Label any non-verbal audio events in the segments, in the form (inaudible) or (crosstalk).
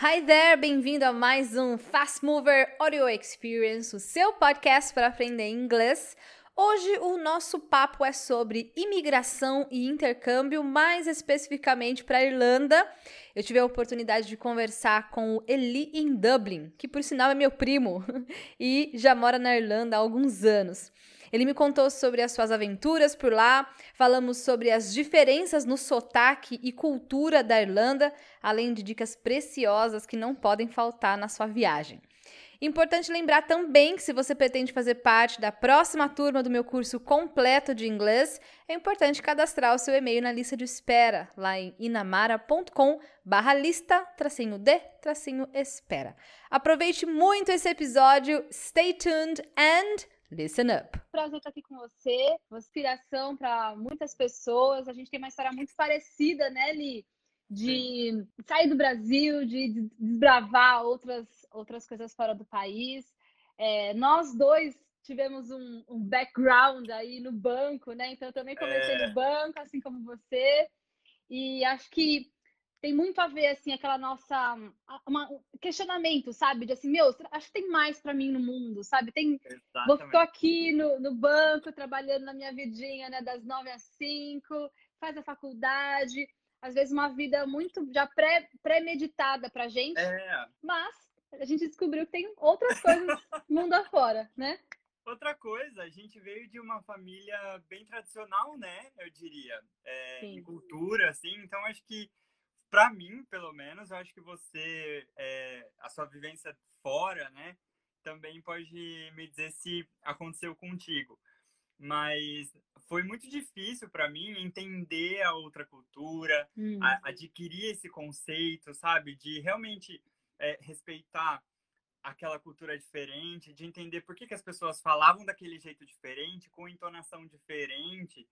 Hi there, bem-vindo a mais um Fast Mover Audio Experience, o seu podcast para aprender inglês. Hoje o nosso papo é sobre imigração e intercâmbio, mais especificamente para a Irlanda. Eu tive a oportunidade de conversar com o Eli em Dublin, que por sinal é meu primo (laughs) e já mora na Irlanda há alguns anos. Ele me contou sobre as suas aventuras por lá, falamos sobre as diferenças no sotaque e cultura da Irlanda, além de dicas preciosas que não podem faltar na sua viagem. Importante lembrar também que se você pretende fazer parte da próxima turma do meu curso completo de inglês, é importante cadastrar o seu e-mail na lista de espera lá em inamara.com barra lista tracinho de tracinho espera. Aproveite muito esse episódio, stay tuned and Listen up. Prazer estar aqui com você, uma inspiração para muitas pessoas. A gente tem uma história muito parecida, né, Li? De Sim. sair do Brasil, de desbravar outras, outras coisas fora do país. É, nós dois tivemos um, um, background aí no banco, né? Então eu também comecei é... no banco, assim como você. E acho que tem muito a ver, assim, aquela nossa. Uma, um questionamento, sabe? De assim, meu, acho que tem mais para mim no mundo, sabe? Tem. Vou, tô aqui no, no banco, trabalhando na minha vidinha, né? Das nove às cinco, faz a faculdade. Às vezes uma vida muito já pré, pré-meditada pra gente. É. Mas a gente descobriu que tem outras coisas (laughs) mundo afora, né? Outra coisa, a gente veio de uma família bem tradicional, né? Eu diria, é, em cultura, assim. Então, acho que para mim, pelo menos, eu acho que você, é, a sua vivência fora, né, também pode me dizer se aconteceu contigo. Mas foi muito difícil para mim entender a outra cultura, hum. a, adquirir esse conceito, sabe, de realmente é, respeitar aquela cultura diferente, de entender por que, que as pessoas falavam daquele jeito diferente, com entonação diferente.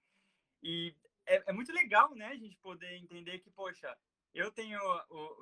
E é, é, muito legal, né, a gente poder entender que, poxa, eu tenho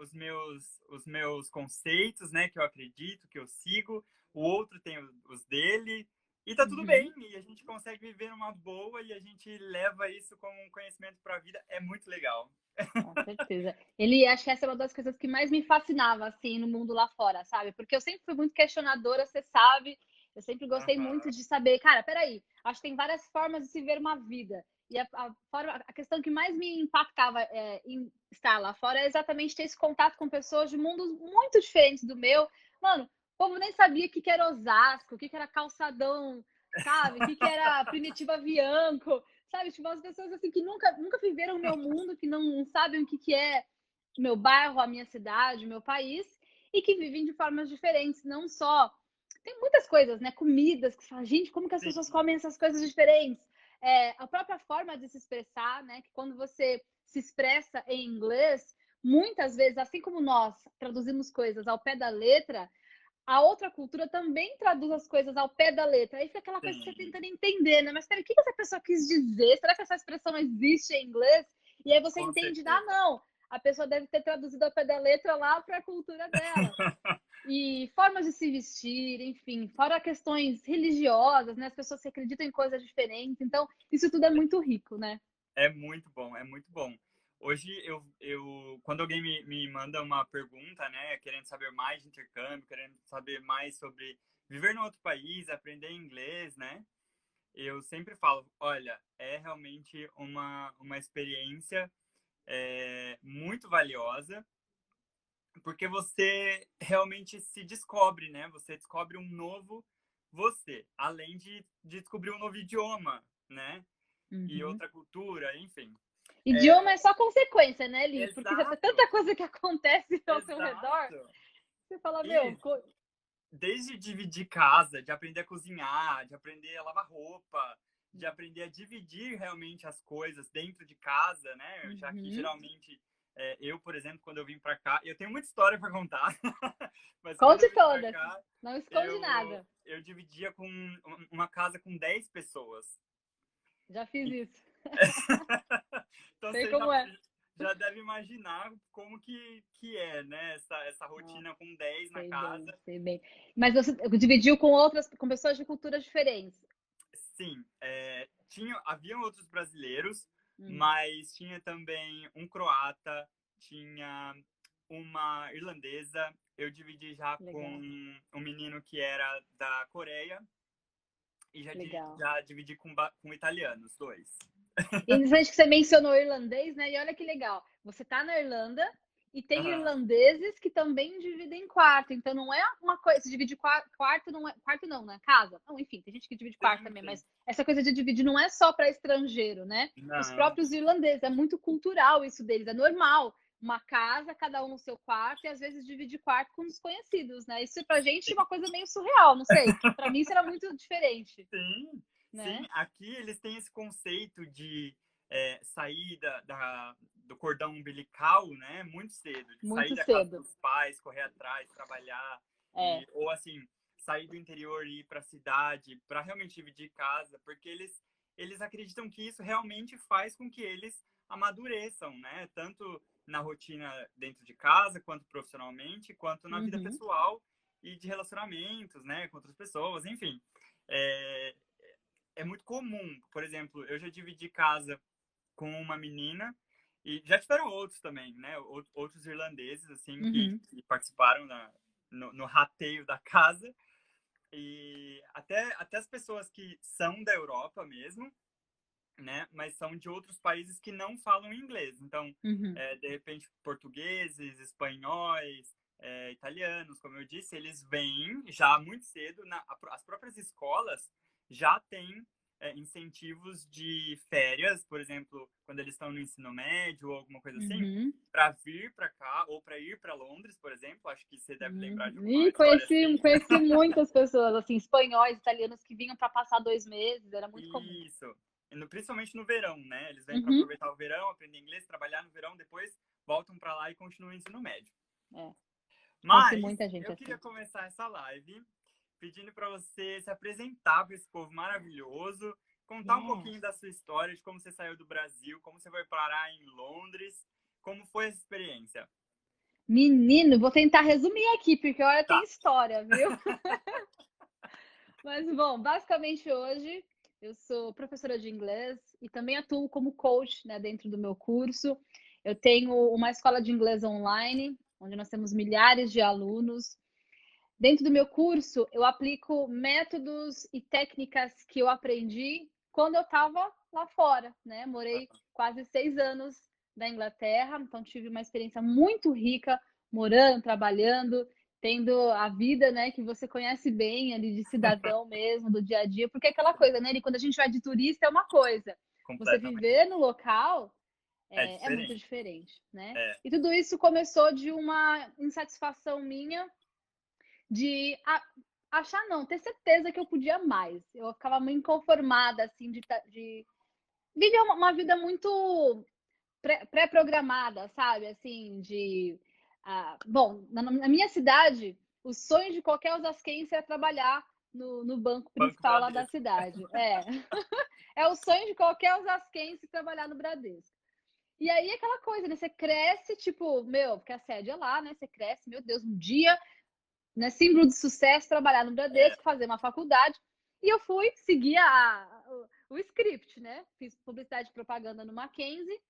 os meus, os meus conceitos, né, que eu acredito, que eu sigo, o outro tem os dele, e tá tudo uhum. bem, e a gente consegue viver numa boa e a gente leva isso como um conhecimento para a vida, é muito legal. Com certeza. Ele, acho que essa é uma das coisas que mais me fascinava, assim, no mundo lá fora, sabe? Porque eu sempre fui muito questionadora, você sabe, eu sempre gostei uhum. muito de saber, cara, peraí, acho que tem várias formas de se ver uma vida. E a, a, forma, a questão que mais me impactava é, em estar lá fora é exatamente ter esse contato com pessoas de mundos muito diferentes do meu. Mano, o povo nem sabia o que, que era Osasco, o que, que era calçadão, sabe? O que, que era (laughs) primitiva Bianco, sabe? Tipo, umas pessoas assim que nunca, nunca viveram o meu mundo, que não sabem o que, que é meu bairro, a minha cidade, o meu país, e que vivem de formas diferentes, não só. Tem muitas coisas, né? Comidas que fala, gente, como que as pessoas comem essas coisas diferentes? é, a própria forma de se expressar, né? Que quando você se expressa em inglês, muitas vezes, assim como nós traduzimos coisas ao pé da letra, a outra cultura também traduz as coisas ao pé da letra. Aí fica aquela coisa que você tentando entender, né? Mas peraí, o que essa pessoa quis dizer? Será que essa expressão existe em inglês? E aí você Com entende, certeza. ah, não, a pessoa deve ter traduzido ao pé da letra lá para a cultura dela. (laughs) e formas de se vestir, enfim, fora questões religiosas, né? As pessoas se acreditam em coisas diferentes. Então, isso tudo é muito rico, né? É muito bom, é muito bom. Hoje, eu, eu quando alguém me, me manda uma pergunta, né, querendo saber mais de intercâmbio, querendo saber mais sobre viver em outro país, aprender inglês, né, eu sempre falo, olha, é realmente uma, uma experiência é, muito valiosa, porque você realmente se descobre, né? Você descobre um novo você, além de, de descobrir um novo idioma, né? Uhum. E outra cultura, enfim. Idioma é, é só consequência, né, Li? Exato. Porque já tem tanta coisa que acontece ao Exato. seu redor. Você fala, meu. Desde dividir casa, de aprender a cozinhar, de aprender a lavar roupa, de aprender a dividir realmente as coisas dentro de casa, né? Uhum. Já que uhum. geralmente é, eu, por exemplo, quando eu vim para cá, eu tenho muita história para contar. (laughs) mas Conte todas. Cá, Não esconde eu, nada. Eu dividia com uma casa com 10 pessoas. Já fiz isso. (laughs) então Sei como já, é. Já deve imaginar como que, que é, né? Essa, essa rotina ah, com 10 na casa. Bem, sei bem. Mas você dividiu com outras, com pessoas de culturas diferentes. Sim, é, tinha, haviam outros brasileiros, hum. mas tinha também um croata, tinha uma irlandesa, eu dividi já Legal. com um menino que era da Coreia e já, dividi, já dividi com, com italianos, dois. (laughs) Interessante que você mencionou irlandês, né? E olha que legal. Você tá na Irlanda e tem uhum. irlandeses que também dividem quarto. Então não é uma coisa. Se divide quarto, quarto não é. Quarto não, né? Casa. Não, enfim, tem gente que divide quarto sim, também, sim. mas essa coisa de dividir não é só para estrangeiro, né? Não. Os próprios irlandeses, é muito cultural isso deles, é normal uma casa, cada um no seu quarto, e às vezes dividir quarto com desconhecidos, né? Isso pra gente é uma coisa meio surreal, não sei. Pra mim será muito diferente. (laughs) Sim, né? sim. Aqui eles têm esse conceito de é, sair da, da, do cordão umbilical, né? Muito cedo. De muito sair da cedo. casa dos pais, correr atrás, trabalhar. É. E, ou assim, sair do interior e ir para a cidade para realmente dividir casa, porque eles, eles acreditam que isso realmente faz com que eles amadureçam, né? Tanto na rotina dentro de casa, quanto profissionalmente, quanto na uhum. vida pessoal e de relacionamentos, né, com outras pessoas, enfim. É, é muito comum, por exemplo, eu já dividi casa com uma menina e já tiveram outros também, né, outros irlandeses, assim, uhum. que, que, participaram na, no, no rateio da casa e até, até as pessoas que são da Europa mesmo, né? Mas são de outros países que não falam inglês. Então, uhum. é, de repente, portugueses, espanhóis, é, italianos, como eu disse, eles vêm já muito cedo. Na, as próprias escolas já têm é, incentivos de férias, por exemplo, quando eles estão no ensino médio ou alguma coisa assim, uhum. para vir para cá ou para ir para Londres, por exemplo. Acho que você deve lembrar de uma conheci, assim. conheci muitas pessoas, assim, espanhóis, italianos que vinham para passar dois meses, era muito Isso. comum. Isso principalmente no verão, né? Eles vêm uhum. para aproveitar o verão, aprender inglês, trabalhar no verão, depois voltam para lá e continuam o ensino médio. É. Mas muita gente eu assim. queria começar essa live pedindo para você se apresentar para esse povo maravilhoso, contar um pouquinho da sua história, de como você saiu do Brasil, como você foi parar em Londres, como foi essa experiência. Menino, vou tentar resumir aqui, porque olha, tá. tem história, viu? (laughs) Mas, bom, basicamente hoje eu sou professora de inglês e também atuo como coach né, dentro do meu curso. Eu tenho uma escola de inglês online, onde nós temos milhares de alunos. Dentro do meu curso, eu aplico métodos e técnicas que eu aprendi quando eu estava lá fora, né? Morei quase seis anos na Inglaterra, então tive uma experiência muito rica morando, trabalhando tendo a vida, né, que você conhece bem ali de cidadão (laughs) mesmo, do dia a dia, porque é aquela coisa, né, e quando a gente vai de turista é uma coisa, você viver no local é, é, é muito diferente, né? É. E tudo isso começou de uma insatisfação minha de achar não, ter certeza que eu podia mais. Eu ficava muito inconformada assim de, de viver uma, uma vida muito pré-programada, sabe? Assim, de ah, bom, na, na, minha cidade, o sonho de qualquer osasquense é trabalhar no, no banco principal banco lá da cidade. É. (laughs) é o sonho de qualquer osasquense trabalhar no Bradesco. E aí aquela coisa, né? Você cresce, tipo, meu, porque a sede é lá, né? Você cresce, meu Deus, um dia, né? Símbolo de sucesso, trabalhar no Bradesco, é. fazer uma faculdade. E eu fui seguir a, o, o script, né? Fiz publicidade e propaganda no Mackenzie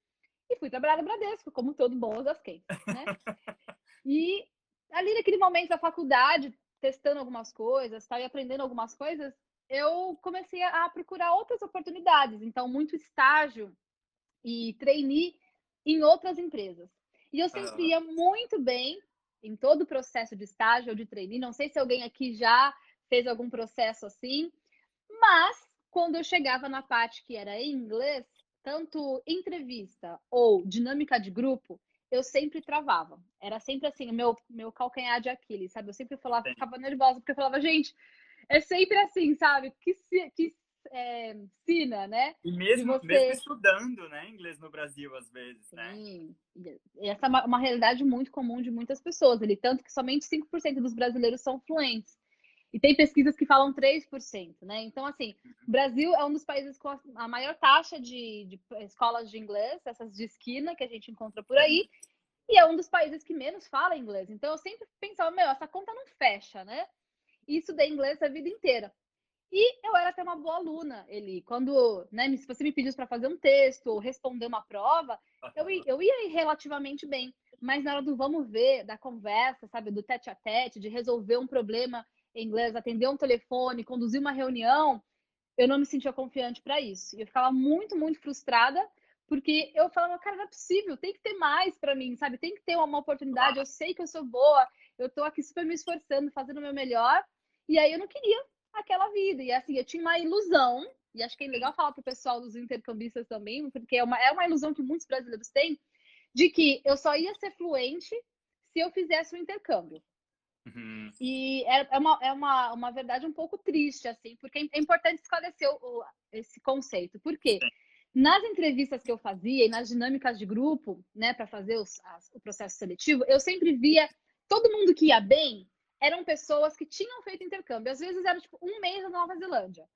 e fui trabalhar no Bradesco, como todo bom osasquense, né? (laughs) E ali naquele momento da faculdade, testando algumas coisas, estava aprendendo algumas coisas, eu comecei a procurar outras oportunidades. Então, muito estágio e trainee em outras empresas. E eu sempre ia muito bem em todo o processo de estágio ou de trainee. Não sei se alguém aqui já fez algum processo assim, mas quando eu chegava na parte que era em inglês, tanto entrevista ou dinâmica de grupo, eu sempre travava. Era sempre assim, o meu, meu calcanhar de Aquiles, sabe? Eu sempre falava, ficava nervosa, porque eu falava, gente, é sempre assim, sabe? Que, que é, sina, né? E mesmo, você... mesmo estudando, né, inglês no Brasil, às vezes, Sim. né? Sim. E essa é uma, uma realidade muito comum de muitas pessoas ali, tanto que somente 5% dos brasileiros são fluentes. E tem pesquisas que falam 3%, né? Então, assim, o Brasil é um dos países com a maior taxa de, de escolas de inglês, essas de esquina que a gente encontra por aí, e é um dos países que menos fala inglês. Então, eu sempre pensava, meu, essa conta não fecha, né? E estudei inglês a vida inteira. E eu era até uma boa aluna, ele. Quando, né, se você me pedisse para fazer um texto ou responder uma prova, eu, eu ia relativamente bem. Mas na hora do vamos ver, da conversa, sabe, do tete a tete, de resolver um problema inglês, atender um telefone, conduzir uma reunião, eu não me sentia confiante para isso. E eu ficava muito, muito frustrada, porque eu falava, cara, não é possível, tem que ter mais para mim, sabe? Tem que ter uma oportunidade. Eu sei que eu sou boa, eu tô aqui super me esforçando, fazendo o meu melhor. E aí eu não queria aquela vida. E assim, eu tinha uma ilusão, e acho que é legal falar para o pessoal dos intercambistas também, porque é uma, é uma ilusão que muitos brasileiros têm, de que eu só ia ser fluente se eu fizesse um intercâmbio. Uhum. E é, é, uma, é uma, uma verdade um pouco triste, assim, porque é importante esclarecer o, esse conceito. Por quê? Nas entrevistas que eu fazia e nas dinâmicas de grupo, né, para fazer os, as, o processo seletivo, eu sempre via todo mundo que ia bem eram pessoas que tinham feito intercâmbio. Às vezes era tipo um mês na Nova Zelândia.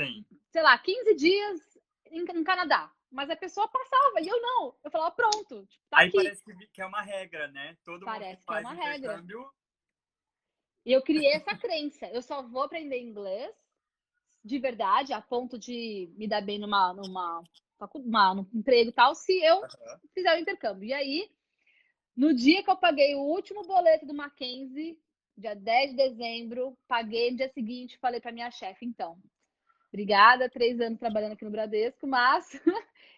Sim. Sei lá, 15 dias em, em Canadá. Mas a pessoa passava e eu não. Eu falava, pronto. Tipo, tá Aí aqui. parece que é uma regra, né? Todo parece mundo que faz é uma intercâmbio. Regra. E eu criei essa crença. Eu só vou aprender inglês de verdade, a ponto de me dar bem numa, numa, numa num emprego e tal, se eu uhum. fizer o intercâmbio. E aí, no dia que eu paguei o último boleto do Mackenzie, dia 10 de dezembro, paguei no dia seguinte, falei para minha chefe, então, obrigada, três anos trabalhando aqui no Bradesco, mas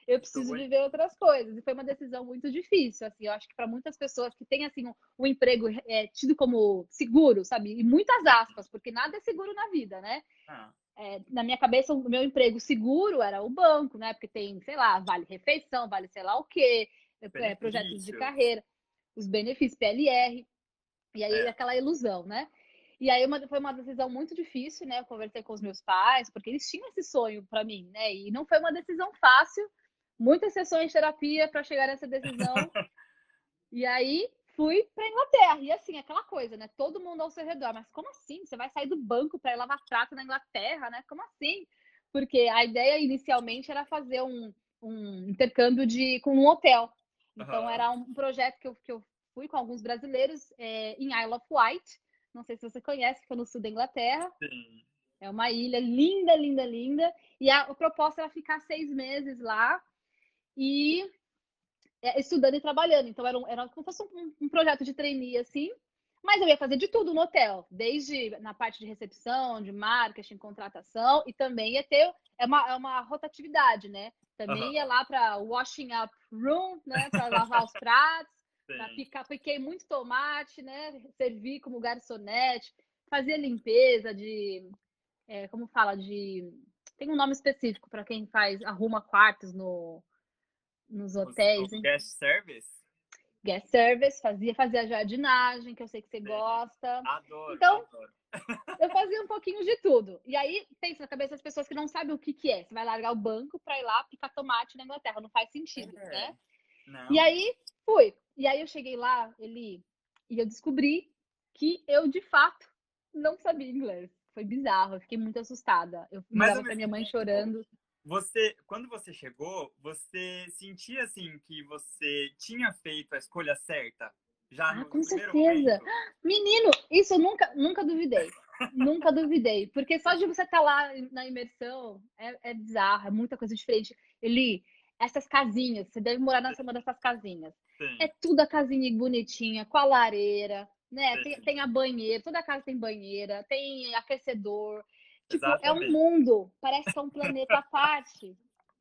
eu preciso viver outras coisas. E foi uma decisão muito difícil, assim, eu acho que para muitas pessoas que têm, assim, um, um emprego é, tido como seguro, sabe? E muitas aspas, porque nada é seguro na vida, né? Ah. É, na minha cabeça, o meu emprego seguro era o banco, né? Porque tem, sei lá, vale refeição, vale sei lá o quê, é, projetos de carreira, os benefícios, PLR. E aí, é. aquela ilusão, né? E aí uma, foi uma decisão muito difícil, né? Eu conversei com os meus pais, porque eles tinham esse sonho para mim, né? E não foi uma decisão fácil, muitas sessões de terapia para chegar nessa decisão. (laughs) e aí fui para Inglaterra. E assim, aquela coisa, né? Todo mundo ao seu redor. Mas como assim? Você vai sair do banco para ir lavar prato na Inglaterra, né? Como assim? Porque a ideia inicialmente era fazer um, um intercâmbio de, com um hotel. Então, uhum. era um projeto que eu, que eu fui com alguns brasileiros é, em Isle of Wight. Não sei se você conhece, fica no sul da Inglaterra. Sim. É uma ilha linda, linda, linda. E a, a proposta era ficar seis meses lá e é, estudando e trabalhando. Então, era, um, era como se fosse um, um projeto de trainee, assim. Mas eu ia fazer de tudo no hotel, desde na parte de recepção, de marketing, contratação, e também ia ter é uma, é uma rotatividade, né? Também uhum. ia lá para washing up room, né? Para lavar os pratos, (laughs) para picar, piquei muito tomate, né? Servir como garçonete, fazia limpeza de, é, como fala, de tem um nome específico para quem faz arruma quartos no nos hotéis. O, o guest service? Guest service, fazia, fazia jardinagem, que eu sei que você gosta. Adoro, então, adoro. eu fazia um pouquinho de tudo. E aí, pensa na cabeça das pessoas que não sabem o que, que é. Você vai largar o banco para ir lá picar tomate na Inglaterra. Não faz sentido, é. né? Não. E aí, fui. E aí eu cheguei lá, ele e eu descobri que eu, de fato, não sabia inglês. Foi bizarro, eu fiquei muito assustada. Eu ligava pra minha mãe chorando. Você, quando você chegou, você sentia assim que você tinha feito a escolha certa? Já ah, no com certeza. Momento? Menino, isso eu nunca, nunca duvidei. nunca duvidei. Porque só de você estar tá lá na imersão é, é bizarro, é muita coisa diferente. Eli, essas casinhas, você deve morar nessa uma dessas casinhas. Sim. É tudo a casinha bonitinha, com a lareira, né? Tem, tem, a banheira, toda casa tem banheira, tem aquecedor. Tipo, é um mundo, parece que é um planeta à parte.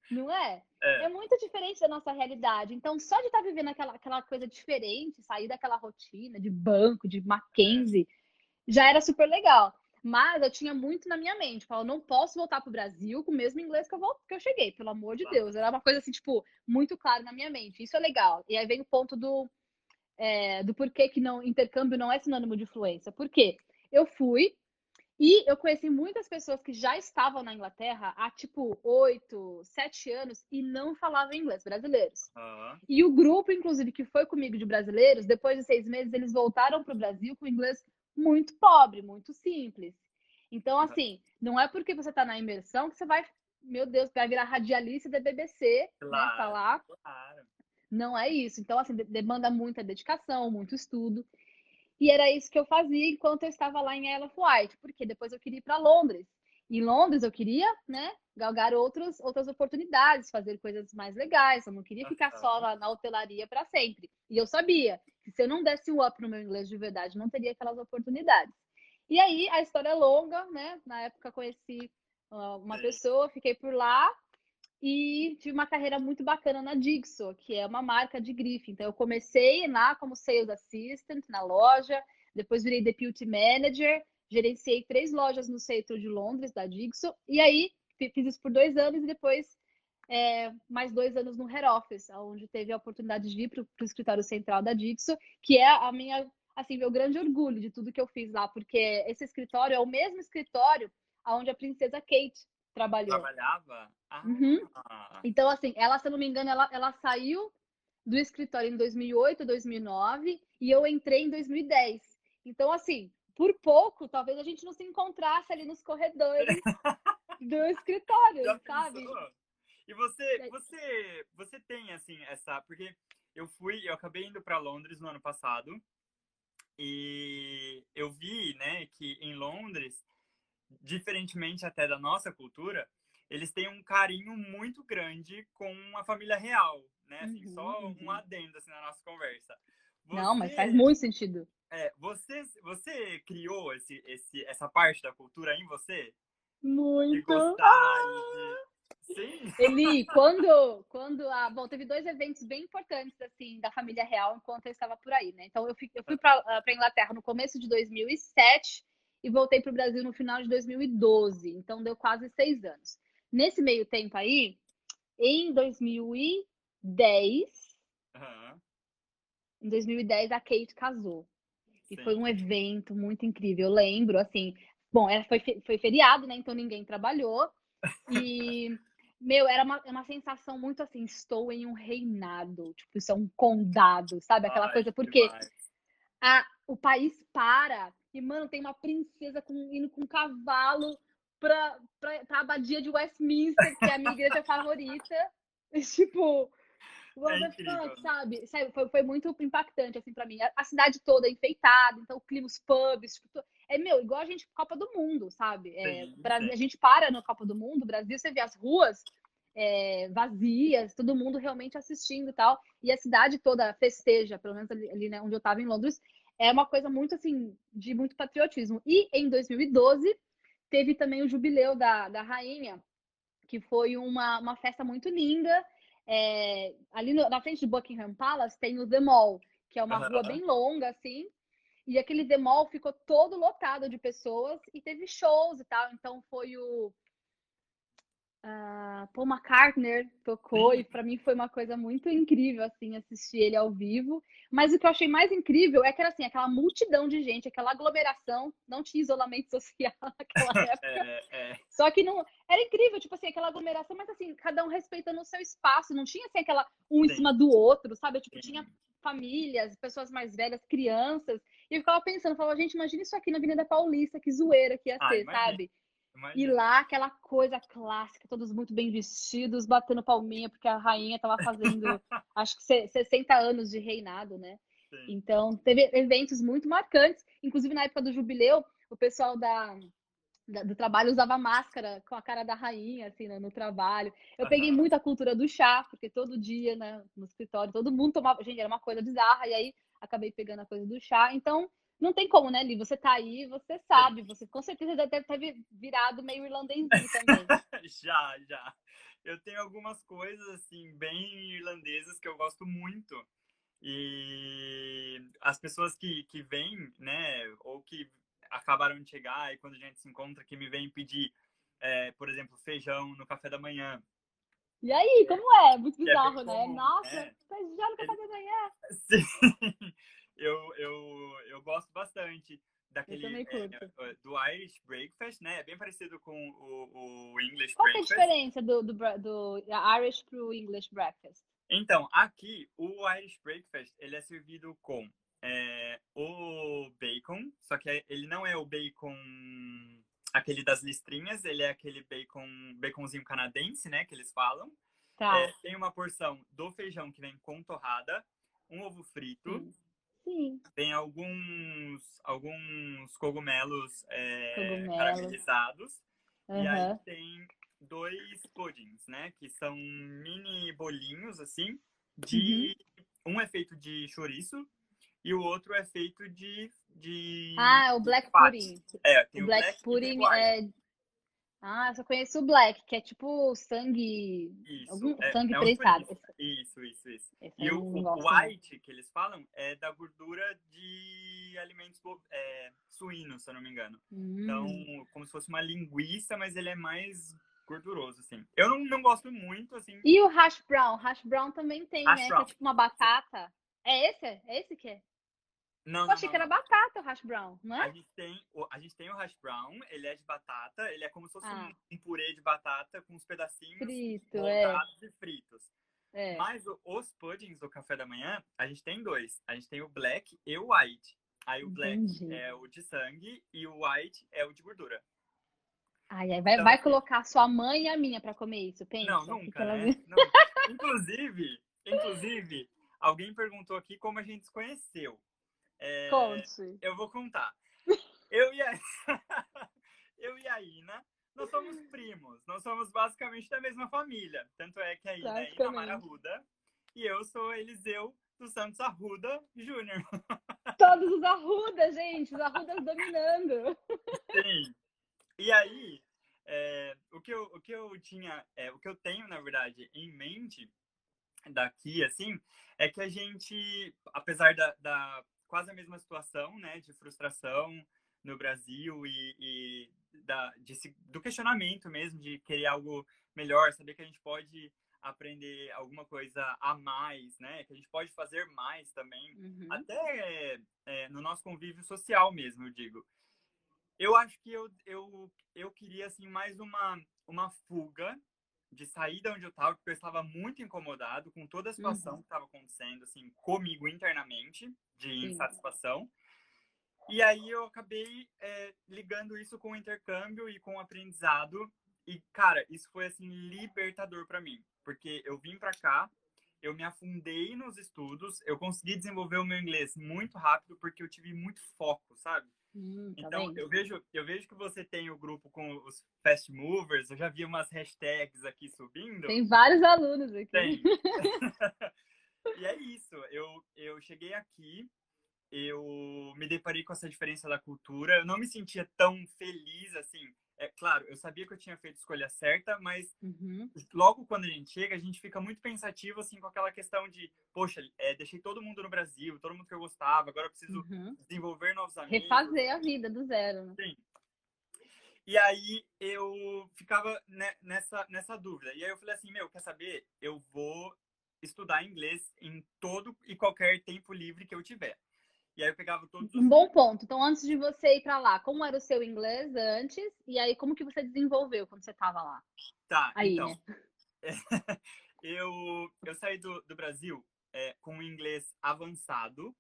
Não é? é? é? muito diferente da nossa realidade. Então, só de estar tá vivendo aquela, aquela coisa diferente, sair daquela rotina de banco, de Mackenzie, já era super legal. Mas eu tinha muito na minha mente. Falava, não posso voltar para o Brasil com o mesmo inglês que eu, volto, que eu cheguei, pelo amor de Deus. Era uma coisa assim, tipo, muito clara na minha mente. Isso é legal. E aí vem o ponto do, é, do porquê que não, intercâmbio não é sinônimo de fluência. Por quê? Eu fui, e eu conheci muitas pessoas que já estavam na Inglaterra há tipo oito, sete anos e não falavam inglês, brasileiros. Uhum. E o grupo, inclusive, que foi comigo de brasileiros, depois de seis meses, eles voltaram para o Brasil com inglês muito pobre, muito simples. Então, assim, não é porque você está na imersão que você vai, meu Deus, vai virar radialista da BBC, né, claro, né, falar. Claro. Não é isso. Então, assim, demanda muita dedicação, muito estudo. E era isso que eu fazia enquanto eu estava lá em Isle of Wight, porque depois eu queria ir para Londres. em Londres eu queria, né, galgar outros, outras oportunidades, fazer coisas mais legais. Eu não queria ficar só na, na hotelaria para sempre. E eu sabia que se eu não desse o up no meu inglês de verdade, não teria aquelas oportunidades. E aí a história é longa, né? Na época conheci uh, uma pessoa, fiquei por lá e tive uma carreira muito bacana na Dixo, que é uma marca de grife. Então eu comecei lá como sales assistant na loja, depois virei deputy manager, gerenciei três lojas no centro de Londres, da Dixon, e aí fiz isso por dois anos e depois é, mais dois anos no head office, onde teve a oportunidade de ir para o escritório central da Dixon, que é a minha, assim, meu grande orgulho de tudo que eu fiz lá, porque esse escritório é o mesmo escritório onde a princesa Kate trabalhou. Trabalhava? Ah. Uhum. Então, assim, ela, se eu não me engano, ela, ela saiu do escritório em 2008, 2009, e eu entrei em 2010. Então, assim, por pouco, talvez a gente não se encontrasse ali nos corredores (laughs) do escritório, Já sabe? Pensou? E você, você, você tem assim essa, porque eu fui, eu acabei indo para Londres no ano passado e eu vi, né, que em Londres, diferentemente até da nossa cultura, eles têm um carinho muito grande com a família real, né? Assim, uhum, só um uhum. adendo assim na nossa conversa. Você, Não, mas faz muito sentido. É, você, você criou esse, esse, essa parte da cultura em você? Muito. De gostar de... Sim. Eli, (laughs) quando, quando a, bom, teve dois eventos bem importantes assim da família real enquanto eu estava por aí, né? Então eu fui, eu fui para a Inglaterra no começo de 2007 e voltei para o Brasil no final de 2012. Então deu quase seis anos. Nesse meio tempo aí, em 2010, uhum. em 2010 a Kate casou. E Sim. foi um evento muito incrível. Eu lembro, assim, bom, era, foi, foi feriado, né? Então ninguém trabalhou. E, (laughs) meu, era uma, uma sensação muito assim, estou em um reinado. Tipo, isso é um condado, sabe? Aquela Ai, coisa, porque a, o país para e, mano, tem uma princesa com, indo com um cavalo pra, pra, pra abadia de Westminster, que é a minha igreja (laughs) favorita. E, tipo, What é fuck, sabe? sabe? Foi, foi muito impactante, assim, pra mim. A, a, cidade toda enfeitada, então o clima, os pubs, tipo, é, meu, igual a gente, Copa do Mundo, sabe? É, sim, Brasil, sim. A gente para na Copa do Mundo, Brasil, você vê as ruas é, vazias, todo mundo realmente assistindo e tal, e a cidade toda festeja, pelo menos ali, ali né, onde eu tava em Londres, é uma coisa muito, assim, de muito patriotismo. E em 2012, teve também o jubileu da, da rainha, que foi uma, uma festa muito linda, é, ali no, na frente do Buckingham Palace tem o The Mall, que é uma rua bem longa, assim. E aquele The Mall ficou todo lotado de pessoas e teve shows e tal. Então foi o uh, Paul McCartney tocou e para mim foi uma coisa muito incrível assim assistir ele ao vivo. Mas o que eu achei mais incrível é que era assim aquela multidão de gente, aquela aglomeração, não tinha isolamento (laughs) social naquela (laughs) época. é, é. Só que não era incrível, tipo assim aquela aglomeração, mas assim cada um respeitando o seu espaço, não tinha assim aquela um Sim. em cima do outro, sabe? Tipo Sim. tinha famílias, pessoas mais velhas, crianças. E eu ficava pensando, falava, gente, imagina isso aqui na Avenida Paulista, que zoeira que ia ah, ser, sabe? Imagina. E lá, aquela coisa clássica, todos muito bem vestidos, batendo palminha, porque a rainha estava fazendo, (laughs) acho que 60 anos de reinado, né? Sim. Então, teve eventos muito marcantes. Inclusive, na época do jubileu, o pessoal da, da do trabalho usava máscara com a cara da rainha, assim, no, no trabalho. Eu uhum. peguei muito a cultura do chá, porque todo dia, né, no escritório, todo mundo tomava. Gente, era uma coisa bizarra, e aí acabei pegando a coisa do chá. Então, não tem como, né, Li? Você tá aí, você sabe, (laughs) você com certeza já deve ter virado meio irlandesinho (laughs) também. já, já. Eu tenho algumas coisas, assim, bem irlandesas que eu gosto muito. E as pessoas que, que vêm, né, ou que acabaram de chegar e quando a gente se encontra, que me vêm pedir, é, por exemplo, feijão no café da manhã. E aí, como é? Muito é bizarro, é né? Comum, Nossa, é. feijão no café da manhã. (laughs) Sim eu, eu, eu gosto bastante daquele é, do Irish Breakfast, né? É bem parecido com o, o English Qual Breakfast. Qual é a diferença do, do, do Irish pro English Breakfast? Então, aqui o Irish Breakfast ele é servido com é, o bacon, só que ele não é o bacon aquele das listrinhas, ele é aquele bacon baconzinho canadense, né? Que eles falam. Tá. É, tem uma porção do feijão que vem com torrada, um ovo frito. Sim Sim. Tem alguns, alguns cogumelos, é, caramelizados. Uhum. E aí tem dois puddings, né? Que são mini bolinhos, assim, de... Uhum. Um é feito de chouriço e o outro é feito de... de ah, o black pudding. É, tem o, o black, black pudding é... Ah, eu só conheço o black, que é tipo sangue... Isso, algum... é, sangue é prensado. Isso, isso, isso. Esse e o, o white, que eles falam, é da gordura de alimentos é, suínos, se eu não me engano. Então, hum. Então, como se fosse uma linguiça, mas ele é mais gorduroso, assim. Eu não, não gosto muito, assim. E o hash brown? Hash brown também tem, hash né? Brown. Que é tipo uma batata. É esse? É esse que é? Não, eu achei não, que era batata o hash brown, não é? A gente, tem, o, a gente tem o hash brown, ele é de batata, ele é como se fosse ah. um, purê de batata com os pedacinhos Frito, é. e fritos. É. Mas o, os puddings do café da manhã, a gente tem dois. A gente tem o black e o white. Aí o Entendi. black é o de sangue e o white é o de gordura. Ai, ai, vai, então, vai colocar sua mãe e a minha para comer isso, pensa. Não, nunca, né? inclusive, inclusive, alguém perguntou aqui como a gente se conheceu. É, Conte. Eu vou contar. Eu e a, (laughs) eu e a Ina, nós somos primos. Nós somos basicamente da mesma família. Tanto é que a Ina é Ina Arruda e eu sou Eliseu dos Santos Arruda Júnior. (laughs) Todos os Arrudas, gente. Os Arrudas dominando. Sim. E aí, é, o, que eu, o que eu tinha, é, o que eu tenho, na verdade, em mente daqui, assim, é que a gente, apesar da, da quase a mesma situação, né, de frustração no Brasil e, e da, de, do questionamento mesmo, de querer algo melhor, saber que a gente pode aprender alguma coisa a mais, né? Que a gente pode fazer mais também, uhum. até é, no nosso convívio social mesmo, eu digo. Eu acho que eu, eu, eu queria, assim, mais uma, uma fuga de sair de onde eu estava, porque eu estava muito incomodado com toda a situação uhum. que estava acontecendo, assim, comigo internamente, de Sim. insatisfação. E aí eu acabei é, ligando isso com o intercâmbio e com o aprendizado. E, cara, isso foi, assim, libertador para mim. Porque eu vim para cá, eu me afundei nos estudos, eu consegui desenvolver o meu inglês muito rápido, porque eu tive muito foco, sabe? Hum, tá então, eu vejo, eu vejo que você tem o grupo com os fast movers, eu já vi umas hashtags aqui subindo. Tem vários alunos aqui. Tem. (laughs) (laughs) e é isso, eu, eu cheguei aqui, eu me deparei com essa diferença da cultura, eu não me sentia tão feliz assim é claro, eu sabia que eu tinha feito a escolha certa, mas uhum. logo quando a gente chega, a gente fica muito pensativo, assim, com aquela questão de, poxa, é, deixei todo mundo no Brasil, todo mundo que eu gostava, agora eu preciso uhum. desenvolver novos amigos. Refazer a vida do zero, né? Sim. E aí eu ficava nessa, nessa dúvida. E aí eu falei assim, meu, quer saber? Eu vou estudar inglês em todo e qualquer tempo livre que eu tiver. E aí eu pegava todos Um bom ponto. Então, antes de você ir para lá, como era o seu inglês antes? E aí, como que você desenvolveu quando você estava lá? Tá, aí, então. Né? (laughs) eu, eu saí do, do Brasil é, com inglês avançado,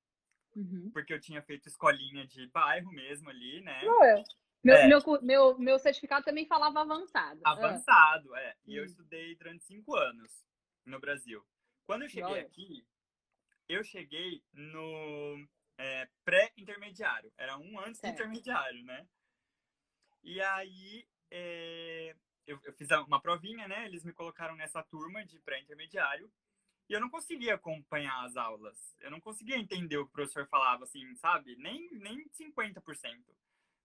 uhum. porque eu tinha feito escolinha de bairro mesmo ali, né? Não, é. Meu, é. meu, meu, meu certificado também falava avançado. Avançado, é. E eu hum. estudei durante cinco anos no Brasil. Quando eu cheguei aqui, eu cheguei no é, pré-intermediário. Era um antes certo. do intermediário, né? E aí é, eu, eu, fiz uma provinha, né? Eles me colocaram nessa turma de pré-intermediário. E eu não conseguia acompanhar as aulas. Eu não conseguia entender o que o professor falava, assim, sabe? Nem, nem 50%,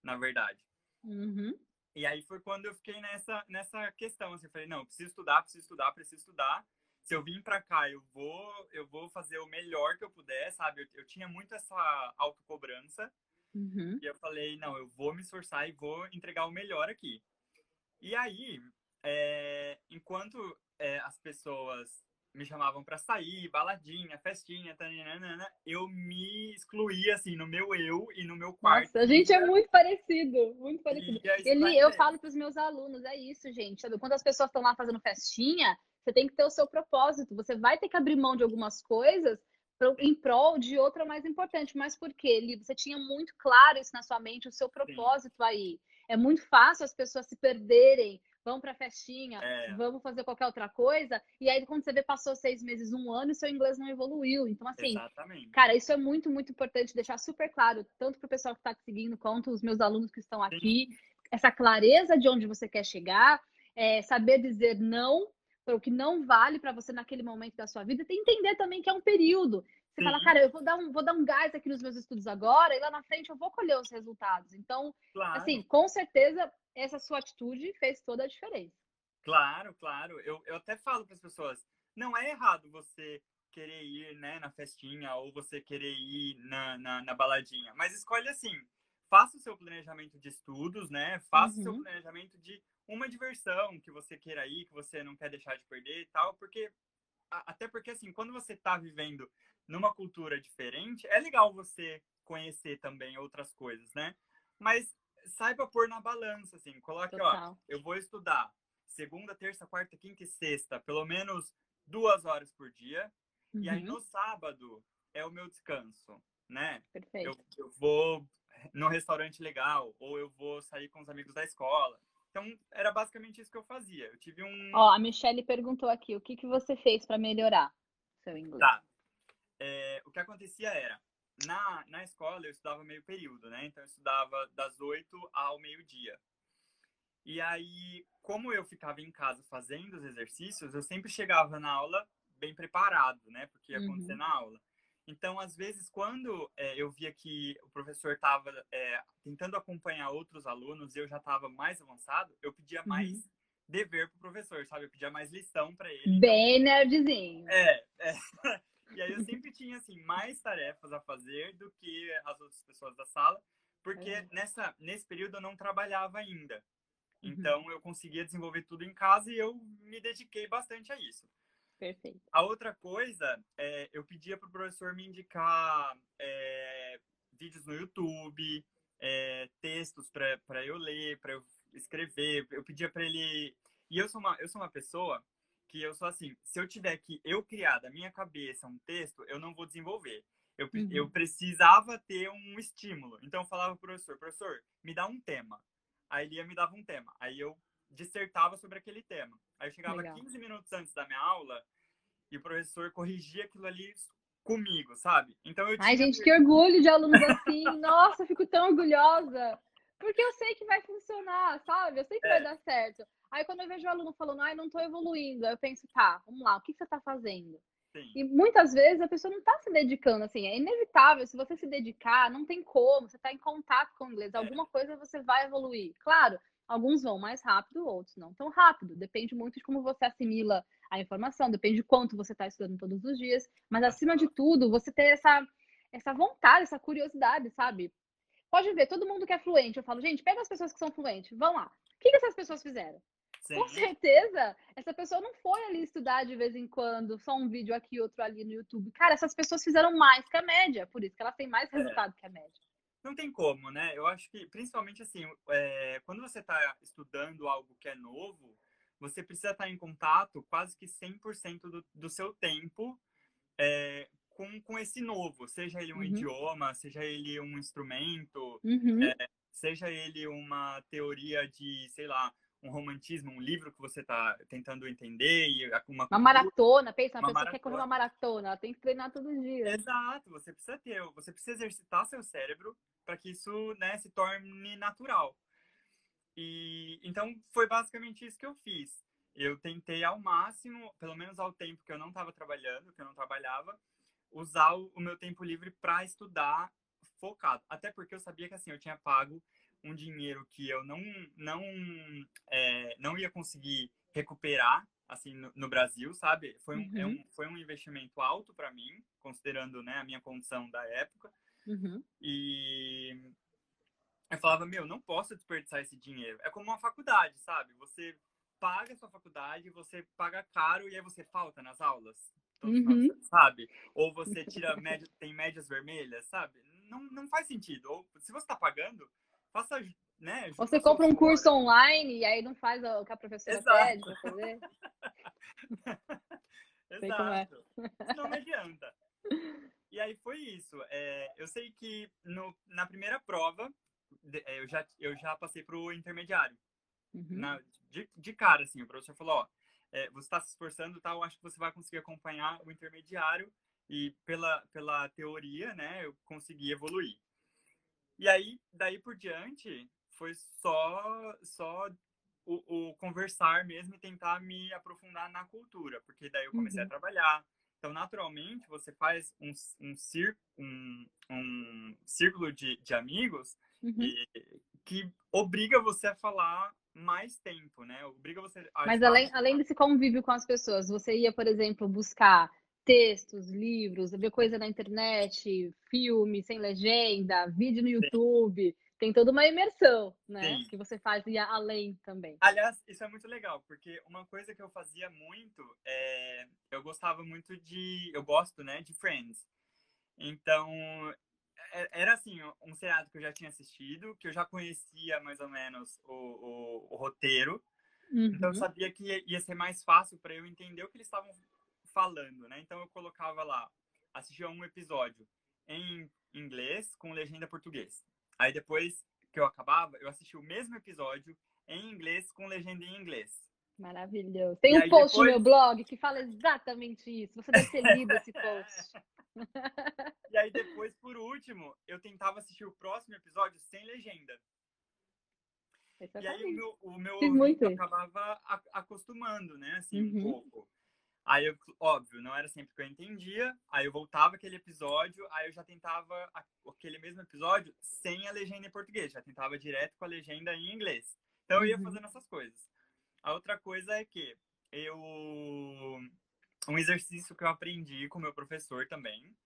na verdade. Uhum. E aí foi quando eu fiquei nessa, nessa questão, assim, eu falei, não, preciso estudar, preciso estudar, preciso estudar se eu vim para cá, eu vou, eu vou fazer o melhor que eu puder, sabe? Eu, eu tinha muito essa autocobrança. Uhum. E eu falei, não, eu vou me esforçar e vou entregar o melhor aqui. E aí, é, enquanto é, as pessoas me chamavam para sair, baladinha, festinha, tananana, eu me excluía, assim, no meu eu e no meu quarto. Nossa, a gente é muito parecido, muito parecido. Ele, eu falo para os meus alunos, é isso, gente. Sabe? Quando as pessoas estão lá fazendo festinha, você tem que ter o seu propósito. Você vai ter que abrir mão de algumas coisas em prol de outra mais importante. Mas por quê, Li? Você tinha muito claro isso na sua mente, o seu propósito Sim. aí. É muito fácil as pessoas se perderem. Vão para festinha, é. vamos fazer qualquer outra coisa. E aí, quando você vê, passou seis meses, um ano e seu inglês não evoluiu. Então, assim, Exatamente. cara, isso é muito, muito importante deixar super claro, tanto para o pessoal que está seguindo, quanto os meus alunos que estão aqui. Sim essa clareza de onde você quer chegar, é, saber dizer não o que não vale para você naquele momento da sua vida, tem entender também que é um período. Você fala, cara, eu vou dar, um, vou dar um gás aqui nos meus estudos agora e lá na frente eu vou colher os resultados. Então, claro. assim, com certeza, essa sua atitude fez toda a diferença. Claro, claro. Eu, eu até falo para as pessoas, não é errado você querer ir né, na festinha ou você querer ir na, na, na baladinha, mas escolhe assim, faça o seu planejamento de estudos, né? Faça o seu uhum. planejamento de uma diversão que você queira ir, que você não quer deixar de perder e tal, porque até porque assim, quando você está vivendo numa cultura diferente, é legal você conhecer também outras coisas, né? Mas saiba pôr na balança, assim, coloque, Total. ó, eu vou estudar segunda, terça, quarta, quinta e sexta, pelo menos duas horas por dia, uhum. e aí uhum. no sábado é o meu descanso, né? Perfeito. Eu, eu vou no restaurante legal, ou eu vou sair com os amigos da escola. Então, era basicamente isso que eu fazia. Eu tive um. Ó, a Michelle perguntou aqui: o que, que você fez para melhorar seu inglês? Tá. É, o que acontecia era, na, na escola eu estudava meio período, né? Então, eu estudava das 8 ao meio-dia. E aí, como eu ficava em casa fazendo os exercícios, eu sempre chegava na aula bem preparado, né? Porque ia acontecer uhum. na aula. Então, às vezes, quando é, eu via que o professor estava é, tentando acompanhar outros alunos e eu já estava mais avançado, eu pedia mais uhum. dever para o professor, sabe? Eu pedia mais lição para ele. Bem então... nerdzinho. É, é. (laughs) E aí eu sempre tinha, assim, mais tarefas a fazer do que as outras pessoas da sala, porque nessa, nesse período eu não trabalhava ainda. Uhum. Então, uhum. eu conseguia desenvolver tudo em casa e eu me dediquei bastante a isso. Perfeito. A outra coisa, é, eu pedia para o professor me indicar é, vídeos no YouTube, é, textos para eu ler, para eu escrever. Eu pedia para ele. E eu sou, uma, eu sou uma pessoa que eu sou assim: se eu tiver que eu criar da minha cabeça um texto, eu não vou desenvolver. Eu, uhum. eu precisava ter um estímulo. Então eu falava para o professor: professor, me dá um tema. Aí ele ia me dava um tema. Aí eu dissertava sobre aquele tema. Aí eu chegava Legal. 15 minutos antes da minha aula e o professor corrigia aquilo ali comigo, sabe? Então eu tinha... Ai, gente, que orgulho de alunos (laughs) assim. Nossa, eu fico tão orgulhosa. Porque eu sei que vai funcionar, sabe? Eu sei que é. vai dar certo. Aí quando eu vejo o aluno falando, ai, não tô evoluindo, aí eu penso, tá, vamos lá, o que você tá fazendo? Sim. E muitas vezes a pessoa não tá se dedicando, assim, é inevitável, se você se dedicar, não tem como, você tá em contato com o inglês, é. alguma coisa você vai evoluir. Claro, Alguns vão mais rápido, outros não tão rápido. Depende muito de como você assimila a informação, depende de quanto você está estudando todos os dias. Mas acima de tudo, você ter essa, essa vontade, essa curiosidade, sabe? Pode ver, todo mundo que é fluente, eu falo, gente, pega as pessoas que são fluentes, vão lá. O que, que essas pessoas fizeram? Sim. Com certeza, essa pessoa não foi ali estudar de vez em quando, só um vídeo aqui, outro ali no YouTube. Cara, essas pessoas fizeram mais que a média, por isso que elas têm mais é. resultado é. que a média não tem como, né? Eu acho que, principalmente assim, é, quando você está estudando algo que é novo, você precisa estar em contato quase que 100% do, do seu tempo é, com, com esse novo, seja ele um uhum. idioma, seja ele um instrumento, uhum. é, seja ele uma teoria de, sei lá, um romantismo, um livro que você está tentando entender e uma, uma maratona, pensa, uma, pessoa maratona. quer correr uma maratona, ela tem que treinar todos os dias. Exato, você precisa ter, você precisa exercitar seu cérebro para que isso, né, se torne natural. E então foi basicamente isso que eu fiz. Eu tentei ao máximo, pelo menos ao tempo que eu não estava trabalhando, que eu não trabalhava, usar o, meu tempo livre para estudar focado. Até porque eu sabia que assim eu tinha pago um dinheiro que eu não não é, não ia conseguir recuperar assim no, no Brasil, sabe? Foi um, uhum. é um, foi um investimento alto para mim, considerando né, a minha condição da época. Uhum. E eu falava, meu, não posso desperdiçar esse dinheiro. É como uma faculdade, sabe? Você paga a sua faculdade, você paga caro e aí você falta nas aulas. Uhum. Sabe? Ou você tira média, tem médias vermelhas, sabe? Não, não faz sentido. Ou se você está pagando, faça, né? Você compra um curso online e aí não faz o que a professora Exato. pede para fazer. (laughs) É. Exato. É. Não adianta. (laughs) E aí foi isso. É, eu sei que no, na primeira prova é, eu já, eu já passei para o intermediário. Uhum. Na, de, de cara, assim, o professor falou, ó, é, você está se esforçando, tal, acho que você vai conseguir acompanhar o intermediário e pela, pela teoria, né, eu consegui evoluir. E aí, daí por diante, foi só, só o, o, conversar mesmo e tentar me aprofundar na cultura, porque daí eu comecei uhum. a trabalhar. Então, naturalmente, você faz um, um, cir, um, um círculo de, de amigos uhum. e, que obriga você a falar mais tempo, né? Obriga você a Mas além, além desse convívio com as pessoas, você ia, por exemplo, buscar textos, livros, ver coisa na internet, filme sem legenda, vídeo no YouTube. Tem toda uma imersão, né? Sim. Que você fazia além também. Aliás, isso é muito legal, porque uma coisa que eu fazia muito é. Eu gostava muito de. Eu gosto, né? De Friends. Então, é, era assim, um seriado que eu já tinha assistido, que eu já conhecia mais ou menos o, o, o roteiro. Uhum. Então eu uhum. sabia que ia, ia ser mais fácil para eu entender o que eles estavam falando, né? Então eu colocava lá, assistia um episódio em inglês com legenda português. Aí depois que eu acabava, eu assistia o mesmo episódio em inglês com legenda em inglês. Maravilhoso. Tem e um post depois... no meu blog que fala exatamente isso. Você deve ter lido esse post. (laughs) e aí depois, por último, eu tentava assistir o próximo episódio sem legenda. e aí o meu, o meu acabava acostumando, né? Assim, uhum. um pouco. Aí, eu, óbvio, não era sempre que eu entendia. Aí eu voltava aquele episódio, aí eu já tentava aquele mesmo episódio sem a legenda em português. Já tentava direto com a legenda em inglês. Então eu ia uhum. fazendo essas coisas. A outra coisa é que eu. Um exercício que eu aprendi com meu professor também,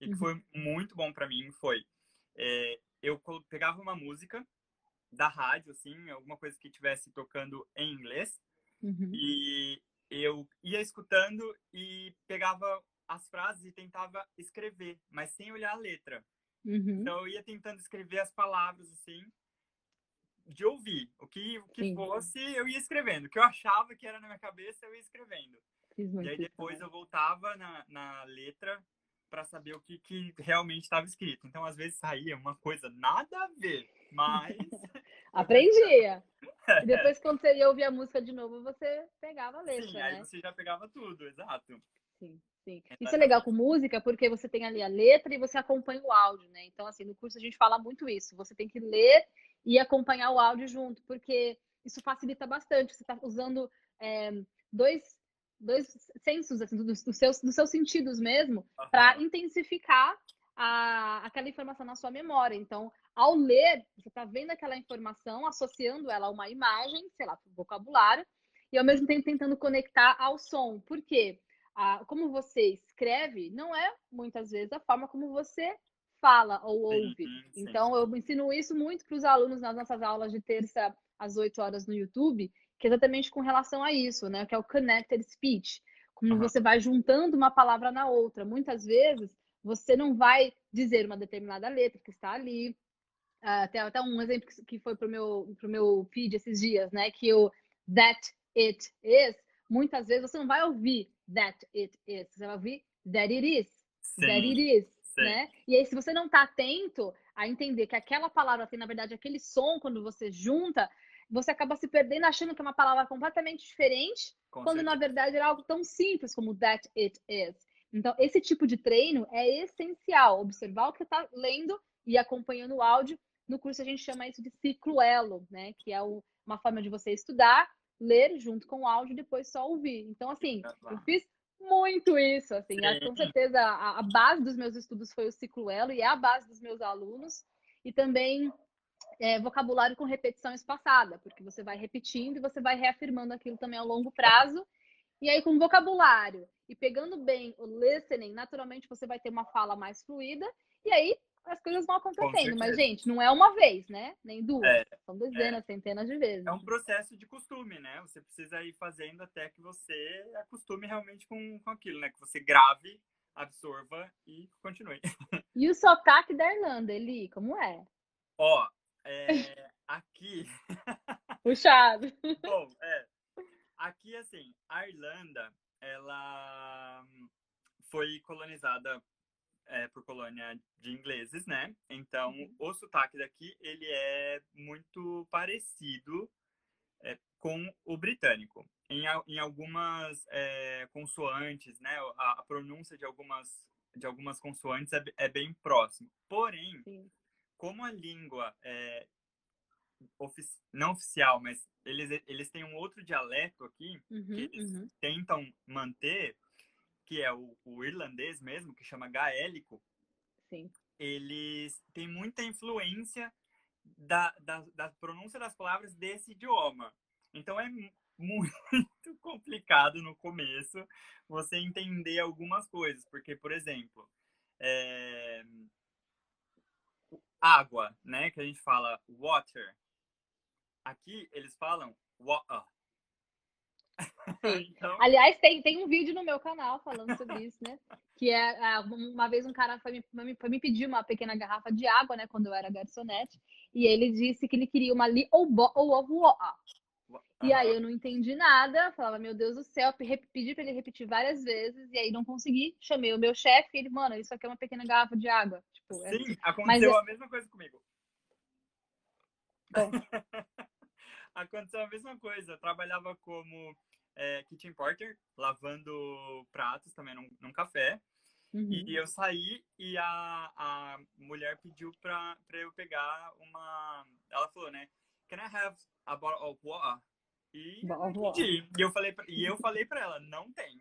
e que uhum. foi muito bom para mim, foi. É, eu pegava uma música da rádio, assim, alguma coisa que estivesse tocando em inglês, uhum. e eu ia escutando e pegava as frases e tentava escrever, mas sem olhar a letra. Uhum. Então eu ia tentando escrever as palavras assim, de ouvir. O que, o que fosse, eu ia escrevendo. O que eu achava que era na minha cabeça, eu ia escrevendo. E aí depois eu voltava na, na letra para saber o que, que realmente estava escrito. Então, às vezes saía uma coisa nada a ver, mas. (laughs) Aprendia. (laughs) E depois, quando você ia ouvir a música de novo, você pegava a letra. Sim, né? aí você já pegava tudo, exato. Sim, sim. Isso é legal com música, porque você tem ali a letra e você acompanha o áudio, né? Então, assim, no curso a gente fala muito isso. Você tem que ler e acompanhar o áudio junto, porque isso facilita bastante. Você está usando é, dois, dois sensos, assim, dos, do seus, dos seus sentidos mesmo, uhum. para intensificar a, aquela informação na sua memória. Então, ao ler, você está vendo aquela informação, associando ela a uma imagem, sei lá, para o vocabulário, e ao mesmo tempo tentando conectar ao som. Por quê? Ah, como você escreve, não é muitas vezes a forma como você fala ou ouve. Então, eu ensino isso muito para os alunos nas nossas aulas de terça às 8 horas no YouTube, que é exatamente com relação a isso, né? Que é o connected speech. Como uhum. você vai juntando uma palavra na outra. Muitas vezes, você não vai dizer uma determinada letra que está ali. Uh, tem até um exemplo que foi para o meu, pro meu feed esses dias, né? Que o that it is, muitas vezes você não vai ouvir that it is, você vai ouvir that it is, Sim. that it is, Sim. né? E aí, se você não está atento a entender que aquela palavra tem, na verdade, aquele som, quando você junta, você acaba se perdendo achando que é uma palavra completamente diferente, Com quando certeza. na verdade era algo tão simples como that it is. Então, esse tipo de treino é essencial. Observar o que está lendo e acompanhando o áudio. No curso, a gente chama isso de ciclo elo, né? Que é uma forma de você estudar, ler junto com o áudio e depois só ouvir. Então, assim, eu fiz muito isso, assim. Com certeza, a, a base dos meus estudos foi o ciclo elo e é a base dos meus alunos. E também é, vocabulário com repetição espaçada, porque você vai repetindo e você vai reafirmando aquilo também ao longo prazo. E aí, com vocabulário e pegando bem o listening, naturalmente você vai ter uma fala mais fluida, e aí as coisas vão acontecendo. Mas, gente, não é uma vez, né? Nem duas. É, São dezenas, é. centenas de vezes. É um processo de costume, né? Você precisa ir fazendo até que você acostume realmente com, com aquilo, né? Que você grave, absorva e continue. (laughs) E o sotaque da Irlanda, Eli, como é? Ó, é, (laughs) aqui. (laughs) Puxado. Bom, é. Aqui, assim, a Irlanda, ela foi colonizada é, por colônia de ingleses, né? Então, uhum. o sotaque daqui, ele é muito parecido é, com o britânico. Em, em algumas é, consoantes, né? A, a, pronúncia de algumas, de algumas consoantes é, é bem próximo. Porém, Sim. como a língua é, ofici não oficial, mas eles, eles têm um outro dialeto aqui Uhum, que eles uhum. tentam manter, que é o, o irlandês mesmo, que chama gaélico. Sim. Eles têm muita influência da, da, da pronúncia das palavras desse idioma. Então é mu- muito (laughs) complicado no começo você entender algumas coisas, porque, por exemplo, é, água, né, que a gente fala water, aqui eles falam water. (laughs) Então, Aliás, tem, tem um vídeo no meu canal falando sobre isso, né? Que é ah, uma vez um cara foi me, foi me pedir uma pequena garrafa de água, né? Quando eu era garçonete, e ele disse que ele queria uma li ou bo ou of water. E aí eu não entendi nada, falava, meu Deus do céu, pe- pedi pra ele repetir várias vezes, e aí não consegui. Chamei o meu chefe ele, mano, isso aqui é uma pequena garrafa de água. Tipo, é- Sim, aconteceu a mesma coisa comigo. (laughs) Aconteceu a mesma coisa. Eu trabalhava como é, kitchen porter, lavando pratos também num, num café. Uhum. E eu saí e a, a mulher pediu pra, pra eu pegar uma. Ela falou, né? Can I have a bottle of water? E Bottle of water. E eu falei pra, e eu falei pra ela, não tem.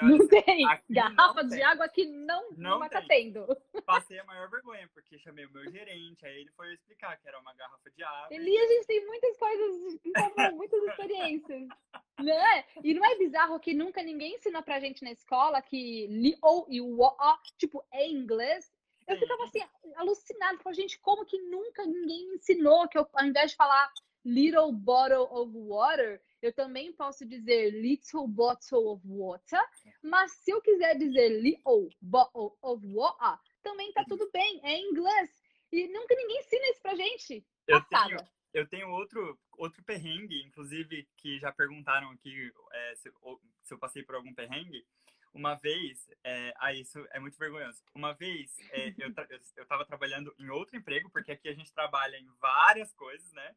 Falei, Não (laughs) tem aqui não garrafa de tem. água que não, não, Não vai estar tem. tendo. (laughs) passei a maior vergonha, porque chamei o meu gerente, aí ele foi explicar que era uma garrafa de água. e- Eli, a gente tem muitas coisas em comum, muitas experiências. (laughs) Não é? E não é bizarro que nunca ninguém ensina pra gente na escola que li ou e o ó, tipo, é inglês? Eu Sim. ficava assim, alucinada. Falei, gente, como que nunca ninguém me ensinou que eu, ao invés de falar little bottle of water, eu também posso dizer little bottle of water. Mas se eu quiser dizer little bottle of water, também tá tudo bem, é em inglês. E nunca ninguém ensina isso pra gente. Eu Passada. tenho, eu tenho outro, outro perrengue, inclusive, que já perguntaram aqui é, se, se eu passei por algum perrengue. Uma vez, é, ah, isso é muito vergonhoso. Uma vez, é, eu, (laughs) eu, eu tava trabalhando em outro emprego, porque aqui a gente trabalha em várias coisas, né?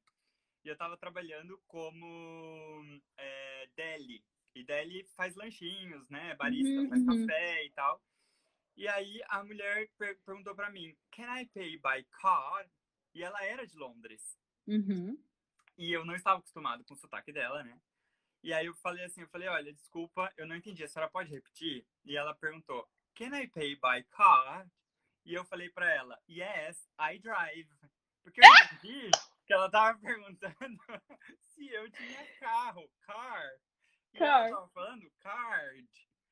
E eu tava trabalhando como é, deli. E deli faz lanchinhos, né? Barista Uhum, faz uhum. café e tal. E aí a mulher per- perguntou pra mim, can I pay by car? E ela era de Londres. Uhum. E eu não estava acostumado com o sotaque dela, né? E aí eu falei assim, eu falei, olha, desculpa, eu não entendi, a senhora pode repetir? E ela perguntou, can I pay by car? E eu falei pra ela, yes, I drive. Porque eu (laughs) entendi que ela tava (laughs) perguntando se eu tinha carro, car. E Car. ela tava falando card.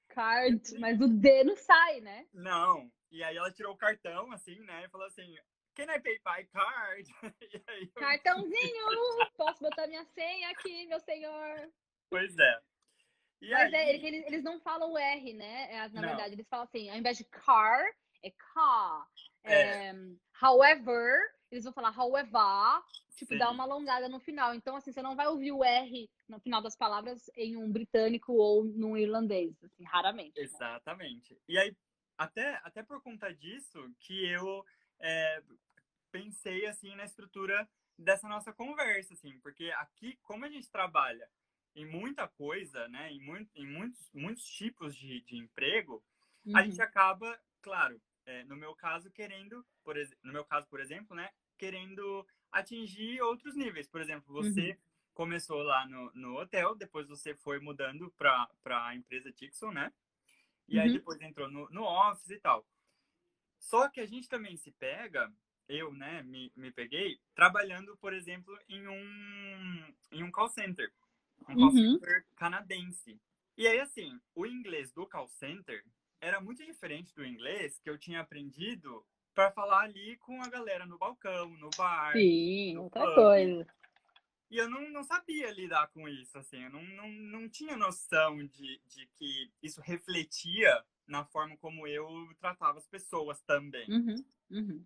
Card, mas o D não sai, né? Não. E aí ela tirou o cartão, assim, né? E falou assim, can I pay by card? (laughs) Eu Cartãozinho! (laughs) Posso botar minha senha aqui, meu senhor? Pois é. E Mas é, aí, eles, eles não falam o R, né? É, Na Não. verdade, eles falam assim, ao invés de car, é car. É. É, however, eles vão falar however, tipo, dá Sim. uma alongada no final. Então, assim, você não vai ouvir o R no final das palavras em um britânico ou num irlandês, assim, raramente. né? Exatamente. E aí, até, até por conta disso, que eu é, pensei, assim, na estrutura dessa nossa conversa, assim, porque aqui, como a gente trabalha em muita coisa, né, em, muito, em muitos, muitos tipos de, de emprego, a Uhum. gente acaba, claro, é, no meu caso, querendo, por, no meu caso, por exemplo, né, querendo atingir outros níveis. Por exemplo, você começou lá no, no hotel, depois você foi mudando para a empresa Tixon, né? E aí Uhum. depois entrou no, no office e tal. Só que a gente também se pega, eu, né, me, me peguei, trabalhando, por exemplo, em um, em um call center. Um call Uhum. center canadense. E aí, assim, o inglês do call center era muito diferente do inglês que eu tinha aprendido para falar ali com a galera no balcão, no bar. Sim, no outra pub. coisa. E eu não, não sabia lidar com isso, assim, eu não, não, não tinha noção de, de que isso refletia na forma como eu tratava as pessoas também. Uhum, uhum.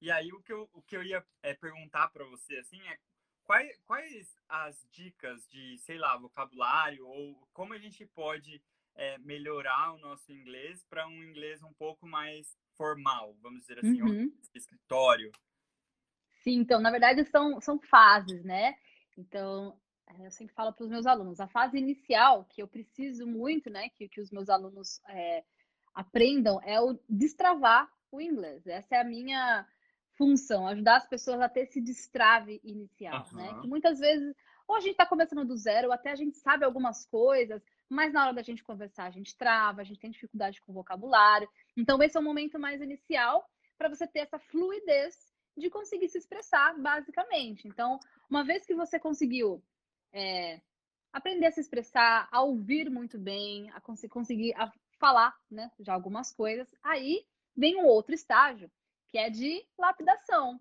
E aí o que eu, o que eu ia é, perguntar para você, assim, é quais, quais as dicas de, sei lá, vocabulário ou como a gente pode é, melhorar o nosso inglês para um inglês um pouco mais formal, vamos dizer assim, Uhum. escritório. Sim, então, na verdade, são, são fases, né? Então, eh, eu sempre falo para os meus alunos, a fase inicial, que eu preciso muito, né, que, que os meus alunos eh, aprendam, é o destravar o inglês. Essa é a minha função, ajudar as pessoas a ter esse destrave inicial, uhum. né? Que muitas vezes, ou a gente está começando do zero, ou até a gente sabe algumas coisas, mas na hora da gente conversar a gente trava, a gente tem dificuldade com o vocabulário. Então, esse é o momento mais inicial para você ter essa fluidez de conseguir se expressar, basicamente. Então, uma vez que você conseguiu é, aprender a se expressar, a ouvir muito bem, a cons conseguir a falar, né, já algumas coisas, aí vem um outro estágio, que é de lapidação.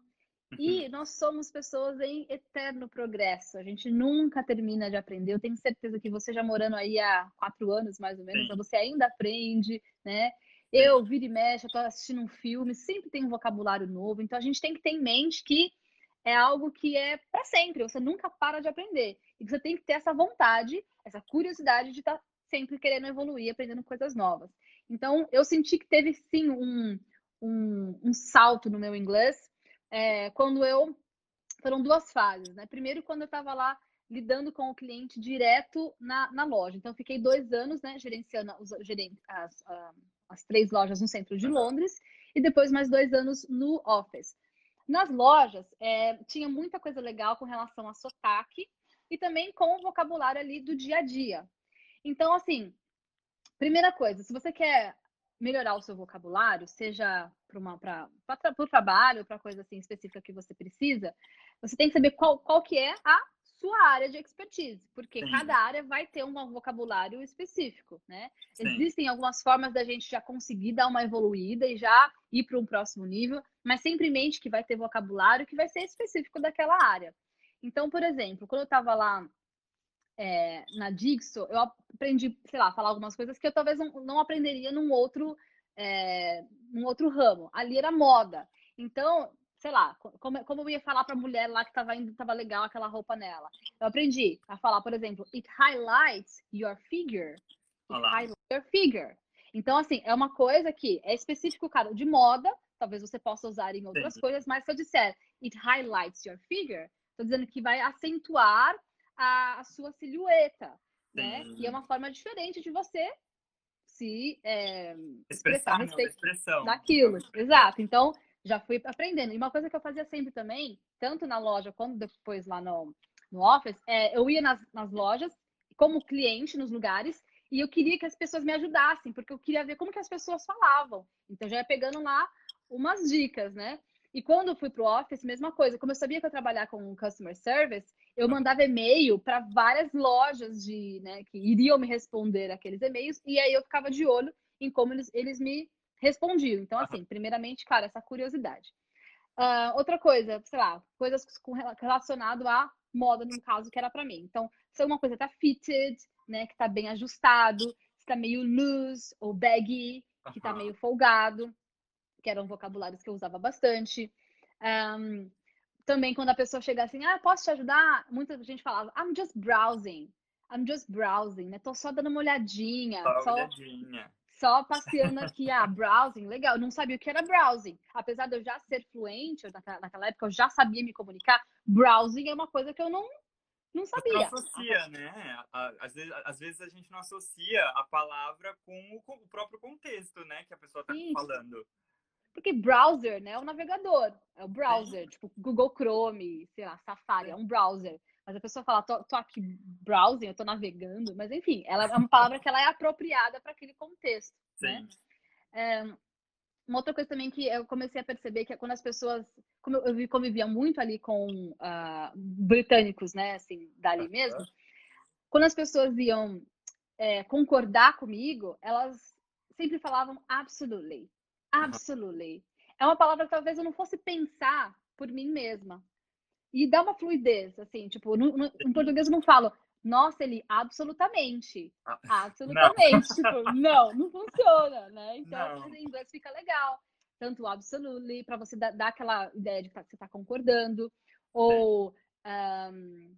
E nós somos pessoas em eterno progresso. A gente nunca termina de aprender. Eu tenho certeza que você já morando aí há quatro anos, mais ou menos, você ainda aprende, né? Eu, vira e mexe, eu tô assistindo um filme, sempre tem um vocabulário novo. Então, a gente tem que ter em mente que é algo que é para sempre. Você nunca para de aprender. E você tem que ter essa vontade, essa curiosidade de estar tá sempre querendo evoluir, aprendendo coisas novas. Então, eu senti que teve, sim, um um, um salto no meu inglês é, quando eu. Foram duas fases, né? Primeiro, quando eu estava lá lidando com o cliente direto na, na loja. Então, fiquei dois anos, né, gerenciando os, as, as três lojas no centro de Londres e depois mais dois anos no office. Nas lojas, é, tinha muita coisa legal com relação a sotaque e também com o vocabulário ali do dia a dia. Então, assim, primeira coisa, se você quer melhorar o seu vocabulário, seja para o trabalho, para coisa assim específica que você precisa, você tem que saber qual, qual que é a sua área de expertise, porque Sim. cada área vai ter um vocabulário específico, né? Sim. Existem algumas formas da gente já conseguir dar uma evoluída e já ir para um próximo nível, mas sempre mente que vai ter vocabulário que vai ser específico daquela área. Então, por exemplo, quando eu estava lá é, na Dixo, eu aprendi, sei lá, falar algumas coisas que eu talvez não, não aprenderia num outro, é, num outro ramo. Ali era moda. Então, sei lá, como, como eu ia falar para a mulher lá que estava indo, tava legal aquela roupa nela. Eu aprendi a falar, por exemplo, it highlights your figure. It highlights your figure. Então, assim, é uma coisa que é específico, cara, de moda, talvez você possa usar em outras Sim. coisas, mas se eu disser it highlights your figure, estou dizendo que vai acentuar a, a sua silhueta, né? E é uma forma diferente de você se é, expressar, a respeito expressão. daquilo. Exato. Então, já fui aprendendo. E uma coisa que eu fazia sempre também, tanto na loja quanto depois lá no, no office, é, eu ia nas, nas lojas como cliente nos lugares e eu queria que as pessoas me ajudassem, porque eu queria ver como que as pessoas falavam. Então, já ia pegando lá umas dicas, né? E quando eu fui para o Office, mesma coisa. Como eu sabia que eu trabalhar com Customer Service, eu mandava e-mail para várias lojas de, né, que iriam me responder aqueles e-mails, e aí eu ficava de olho em como eles, eles me respondiam. Então, assim, primeiramente, cara, essa curiosidade. Uh, outra coisa, sei lá, coisas com, relacionado à moda, no caso, que era para mim. Então, se alguma coisa tá fitted, né, que tá bem ajustado, se tá meio loose ou baggy, que tá meio folgado que eram vocabulários que eu usava bastante. Um, também quando a pessoa chega assim, ah, posso te ajudar? Muita gente falava, I'm just browsing. I'm just browsing, né? Tô só dando uma olhadinha. Só, só olhadinha. Só passeando aqui, ah, browsing, legal. Eu não sabia o que era browsing. Apesar de eu já ser fluente, naquela, naquela época eu já sabia me comunicar, browsing é uma coisa que eu não, não sabia. Não associa, né? Às vezes, às vezes a gente não associa a palavra com o, com o próprio contexto, né? Que a pessoa está falando. Porque browser, né, é o navegador, é o browser, tipo Google Chrome, sei lá, Safari, é um browser. Mas a pessoa fala, tô, tô aqui browsing, eu tô navegando, mas enfim, ela é uma palavra que ela é apropriada para aquele contexto, né? Sim. né? É, uma outra coisa também que eu comecei a perceber que é quando as pessoas, como eu, eu convivia muito ali com uh, britânicos, né, assim, dali mesmo, quando as pessoas iam é, concordar comigo, elas sempre falavam absolutely, Absolutely. É uma palavra que talvez eu não fosse pensar por mim mesma. E dá uma fluidez, assim, tipo, no, no, em português eu não falo, nossa, ele absolutamente. Ah, absolutamente. Não. Tipo, não, não funciona, né? Então, não. em inglês fica legal. Tanto absolutely, para você dar, dar, aquela ideia de que você está concordando, ou um,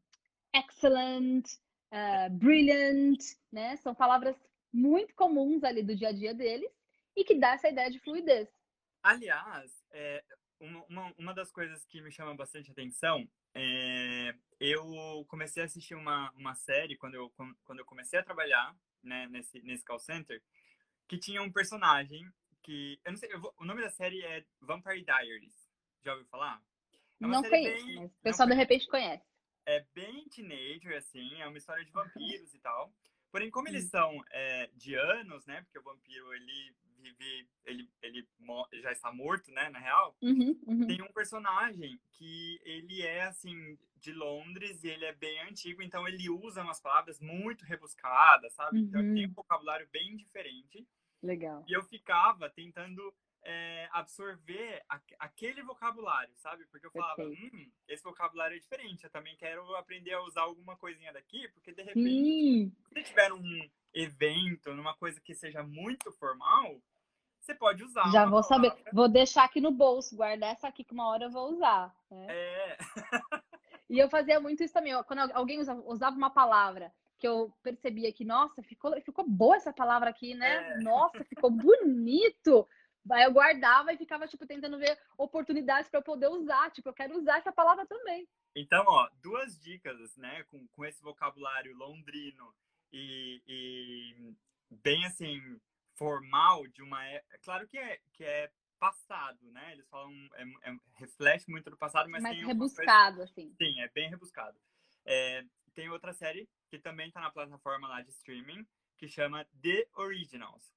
excellent, uh, brilliant, né? São palavras muito comuns ali do dia a dia deles e que dá essa ideia de fluidez. Aliás, é, uma, uma das coisas que me chama bastante atenção é, eu comecei a assistir uma, uma série quando eu, quando eu comecei a trabalhar né, nesse, nesse call center, que tinha um personagem que. Eu não sei, eu vou, o nome da série é Vampire Diaries. Já ouviu falar? É não conheço, bem... mas o pessoal de repente conhece. É bem teenager, assim, é uma história de vampiros e tal. Porém, como eles são é, de anos, né? Porque o vampiro, ele vive, ele, ele já está morto, né? Na real. Uhum, uhum. Tem um personagem que ele é, assim, de Londres e ele é bem antigo. Então, ele usa umas palavras muito rebuscadas, sabe? Então, ele tem um uhum. vocabulário bem diferente. Legal. E eu ficava tentando é, absorver a, aquele vocabulário, sabe? Porque eu falava, hum, esse vocabulário é diferente, eu também quero aprender a usar alguma coisinha daqui, porque de repente, Sim. se tiver um evento, numa coisa que seja muito formal, você pode usar. Já vou palavra. saber. Vou deixar aqui no bolso, guardar essa aqui que uma hora eu vou usar. Né? É. (laughs) e eu fazia muito isso também. Quando alguém usava uma palavra que eu percebia que, nossa, ficou, ficou boa essa palavra aqui, né? É. Nossa, ficou bonito. Aí eu guardava e ficava, tipo, tentando ver oportunidades para eu poder usar. Tipo, eu quero usar essa palavra também. Então, ó, duas dicas, né? Com, com esse vocabulário londrino e, e bem, assim, formal de uma... É claro que é, que é passado, né? Eles falam... É, é, reflete muito do passado, mas Mais rebuscado, coisa... assim. Sim, é bem rebuscado. É, tem outra série que também tá na plataforma lá de streaming, que chama The Originals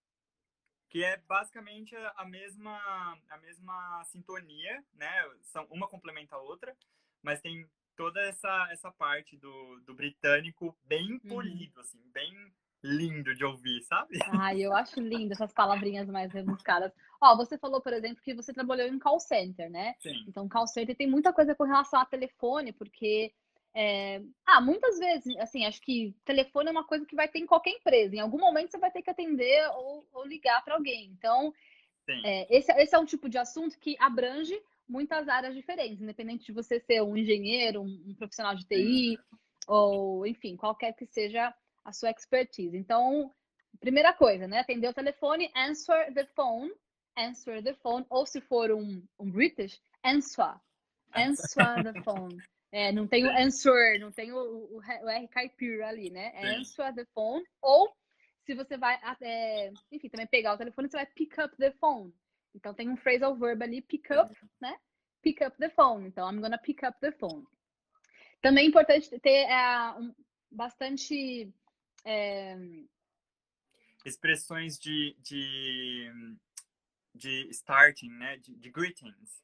que é basicamente a mesma a mesma sintonia, né? São uma complementa a outra, mas tem toda essa essa parte do, do britânico bem uhum. polido, uhum. assim, bem lindo de ouvir, sabe? Ai, eu acho lindo essas palavrinhas mais rebuscadas. Ó, você falou, por exemplo, que você trabalhou em call center, né? Sim. Então, call center tem muita coisa com relação a telefone, porque é... Ah, muitas vezes, assim, acho que telefone é uma coisa que vai ter em qualquer empresa. Em algum momento você vai ter que atender ou, ou ligar para alguém. Então, é, esse, esse é um tipo de assunto que abrange muitas áreas diferentes, independente de você ser um engenheiro, um, um profissional de TI, Sim. ou, enfim, qualquer que seja a sua expertise. Então, primeira coisa, né? Atender o telefone, answer the phone, answer the phone, ou se for um, um British, answer, answer (laughs) the phone. É, não tem o answer, não tem o, o, o R caipira ali, né? Answer the phone. Ou se você vai, é, enfim, também pegar o telefone, você vai pick up the phone. Então tem um phrasal verb ali, pick up, né? Pick up the phone. Então, I'm gonna pick up the phone. Também é importante ter é, um, bastante. É... Expressões de, de, de starting, né? De, de greetings.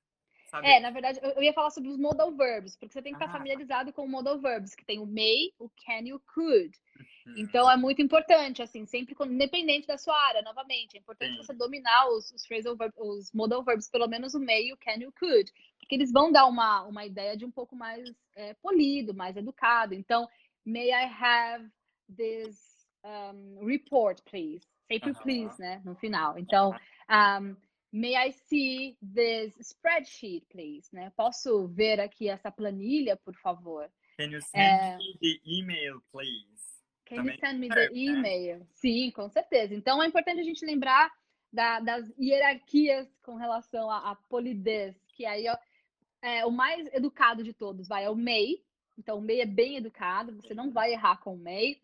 Sabe? É, na verdade, eu ia falar sobre os modal verbs, porque você tem que estar ah. familiarizado com o modal verbs, que tem o may, o can e o could. Uhum. Então é muito importante, assim, sempre independente da sua área, novamente, é importante Sim. você dominar os, os phrasal verbs, os modal verbs, pelo menos o may, o can e o could, porque eles vão dar uma, uma ideia de um pouco mais é, polido, mais educado. Então, may I have this um, report, please? Sempre uh -huh. please, né, no final. Então, um, May I see this spreadsheet, please? Né? Posso ver aqui essa planilha, por favor? Can you send é... me the email, please? Can Também you send me the né? email? Né? Sim, com certeza. Então é importante a gente lembrar da, das hierarquias com relação à, à polidez, que aí ó, é o mais educado de todos, vai, é o may. Então o may é bem educado, você não vai errar com o may.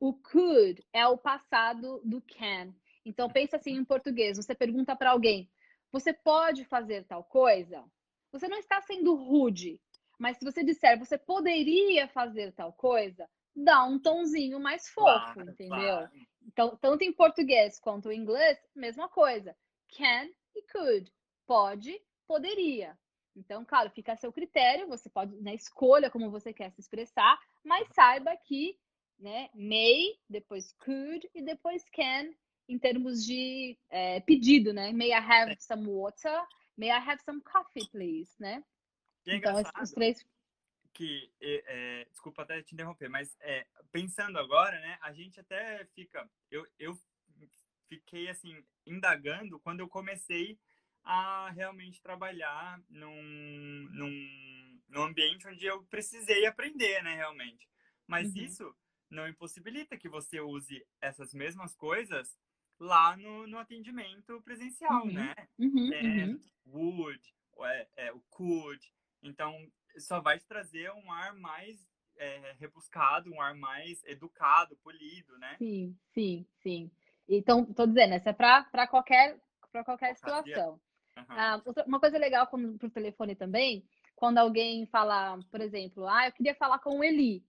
O could é o passado do can. Então, pensa assim em português: você pergunta para alguém, você pode fazer tal coisa? Você não está sendo rude, mas se você disser, você poderia fazer tal coisa, dá um tonzinho mais fofo, claro, entendeu? Claro. Então, tanto em português quanto em inglês, mesma coisa. Can e could. Pode, poderia. Então, claro, fica a seu critério, você pode, na né, escolha como você quer se expressar, mas saiba que, né, may, depois could e depois can em termos de é, pedido, né? May I have some water? May I have some coffee, please, né? É então, os três... Que, é, desculpa até te interromper, mas é, pensando agora, né? A gente até fica... Eu, eu fiquei, assim, indagando quando eu comecei a realmente trabalhar num, num, num ambiente onde eu precisei aprender, né? Realmente. Mas uhum. isso não impossibilita que você use essas mesmas coisas lá no, no atendimento presencial, uhum, né? Uhum, é, uhum. Would, é, é, o could. Então, só vai te trazer um ar mais é, rebuscado, um ar mais educado, polido, né? Sim, sim, sim. Então, tô dizendo, essa é para qualquer, pra qualquer situação. Ah, uma coisa legal para o telefone também, quando alguém fala, por exemplo, ah, eu queria falar com o Eli.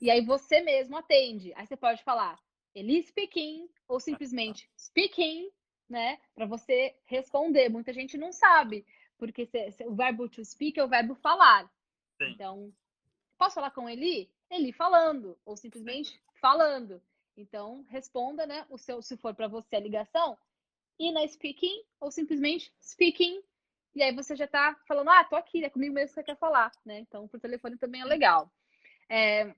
E aí você mesmo atende. Aí você pode falar Eli speaking ou simplesmente speaking, né? Para você responder. Muita gente não sabe, porque se, se, o verbo to speak é o verbo falar. Sim. Então, posso falar com Eli? Eli falando ou simplesmente falando. Então, responda, né? O seu, se for para você a ligação, Ina speaking ou simplesmente speaking. E aí você já está falando, ah, tô aqui, é comigo mesmo que você quer falar, né? Então, por telefone também é legal. É,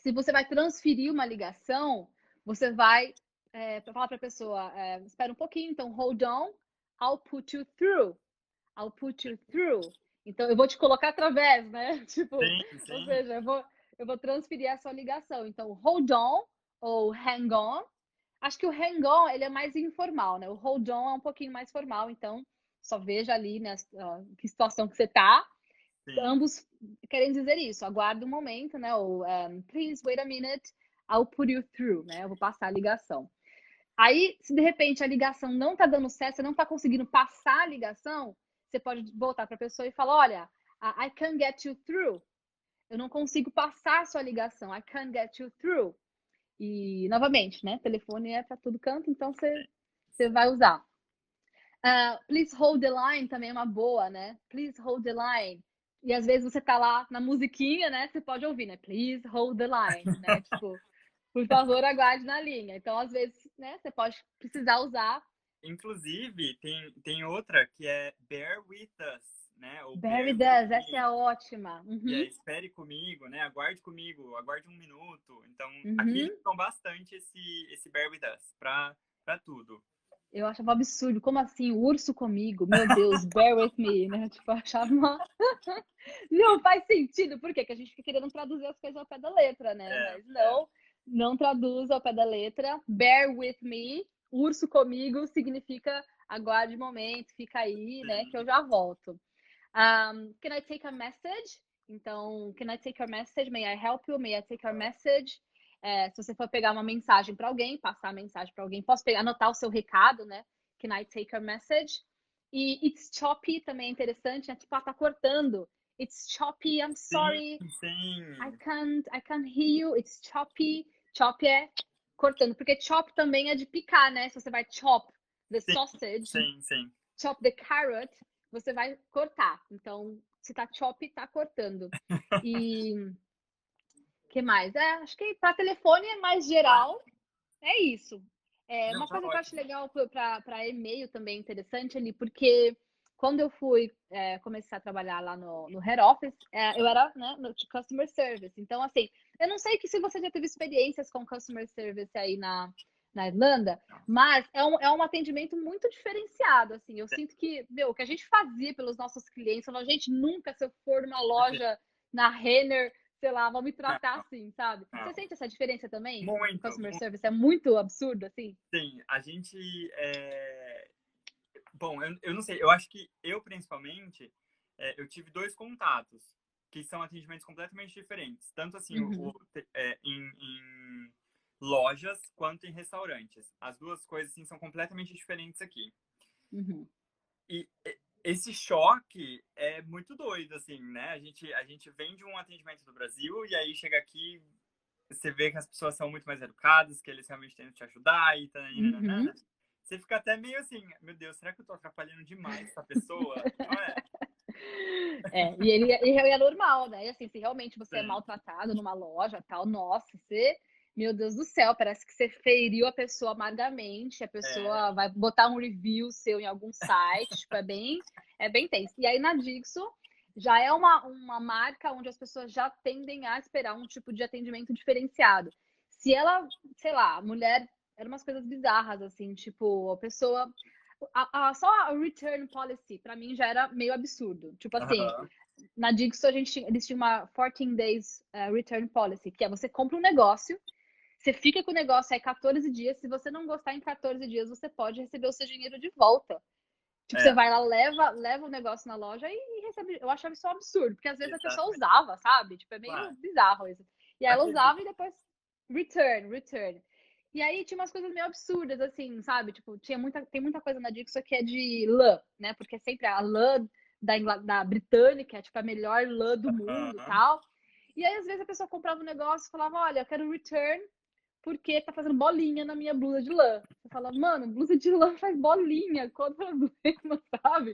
se você vai transferir uma ligação, você vai é, falar para a pessoa, é, espera um pouquinho, então hold on, I'll put you through. I'll put you through. Então, eu vou te colocar através, né? (laughs) Tipo, sim, sim. ou seja, eu vou, eu vou transferir a sua ligação. Então, hold on ou hang on. Acho que o hang on, ele é mais informal, né? O hold on é um pouquinho mais formal, então só veja ali, né, que situação que você tá. Sim. Ambos querem dizer isso. Aguarde um momento, né? Ou um, please wait a minute, I'll put you through, né? Eu vou passar a ligação. Aí, se de repente a ligação não tá dando certo, você não tá conseguindo passar a ligação, você pode voltar para a pessoa e falar: olha, I can't get you through. Eu não consigo passar a sua ligação. I can't get you through. E, novamente, né? Telefone é para todo canto, então você, você vai usar. Uh, please hold the line também é uma boa, né? Please hold the line. E às vezes você tá lá na musiquinha, né? Você pode ouvir, né? Please hold the line, né? (laughs) tipo, por favor, aguarde na linha. Então, às vezes, né? Você pode precisar usar. Inclusive, tem, tem outra que é bear with us né? O Barry does, essa é ótima. Uhum. Aí, espere comigo, né? Aguarde comigo, aguarde um minuto. Então, uhum. aqui usam bastante esse, esse Bear with us para tudo. Eu achava absurdo. Como assim? Urso comigo? Meu Deus, bear with me, né? (laughs) Tipo, eu achava uma... (laughs) Não faz sentido. Por quê? Porque a gente fica querendo traduzir as coisas ao pé da letra, né? É, Mas não, é. não traduz ao pé da letra. Bear with me, urso comigo, significa aguarde um momento, fica aí, né? Que eu já volto. Um, can I take a message? Então, can I take your message? May I help you? May I take your message? É, se você for pegar uma mensagem para alguém, passar a mensagem para alguém, posso pegar, anotar o seu recado, né? Can I take your message? E it's choppy também é interessante, né? Tipo, ah, tá cortando. It's choppy, I'm sorry. Sim, sim. I can't, I can't hear you. It's choppy. Chop é cortando, porque chop também é de picar, né? Se você vai chop the sim, sausage, sim, sim. chop the carrot, você vai cortar. Então, se tá chop, tá cortando. (laughs) E que mais? É, acho que para telefone é mais geral. É isso. É, Não, uma tá coisa que eu acho legal para e-mail também interessante ali, porque quando eu fui é, começar a trabalhar lá no, no head office, é, eu era né, no customer service. Então, assim, eu não sei que se você já teve experiências com customer service aí na, na Irlanda, mas é um, é um atendimento muito diferenciado, assim, eu sinto que, meu, o que a gente fazia pelos nossos clientes, a gente nunca, se eu for numa loja na Renner, sei lá, vão me tratar assim, sabe? Você sente essa diferença também? Muito. Customer service é muito absurdo, assim? Sim, a gente, é... bom, eu, eu não sei, eu acho que eu, principalmente, é, eu tive dois contatos, que são atendimentos completamente diferentes, tanto assim, uhum. o, é, em, em lojas quanto em restaurantes. As duas coisas assim, são completamente diferentes aqui. Uhum. E esse choque é muito doido, assim, né? A gente, a gente vem de um atendimento do Brasil e aí chega aqui, você vê que as pessoas são muito mais educadas, que eles realmente tentam te ajudar e tá, uhum. né? Você fica até meio assim, meu Deus, será que eu tô atrapalhando demais essa pessoa? Não é? É, e ele e é normal, né? E assim, se realmente você é Sim. é maltratado numa loja, tal, nossa, você meu Deus do céu, parece que você feriu a pessoa amargamente, a pessoa é. vai botar um review seu em algum site, tipo, é bem, é bem tenso. E aí na Dixo já é uma, uma marca onde as pessoas já tendem a esperar um tipo de atendimento diferenciado. Se ela, sei lá, mulher, eram umas coisas bizarras, assim, tipo, a pessoa. A, a, só a return policy, para mim, já era meio absurdo. Tipo assim, uhum. na Dixo a gente, eles tinham uma 14 days uh, return policy, que é você compra um negócio você fica com o negócio aí 14 dias. Se você não gostar em 14 dias, você pode receber o seu dinheiro de volta. Tipo, é. você vai lá, leva, leva o negócio na loja e, recebe. Eu achava isso um absurdo, porque às vezes Exatamente. a pessoa usava, sabe? Tipo, é meio claro. bizarro isso. E aí ela usava e depois return, return. E aí tinha umas coisas meio absurdas, assim, sabe? Tipo, tinha muita, tem muita coisa na Dixon que é de lã, né? Porque sempre a lã da, Ingl... da britânica é tipo a melhor lã do mundo e tal. E aí, às vezes, a pessoa comprava um negócio e falava, olha, eu quero return porque tá fazendo bolinha na minha blusa de lã. Você fala, mano, blusa de lã faz bolinha, qual o problema, (laughs) sabe?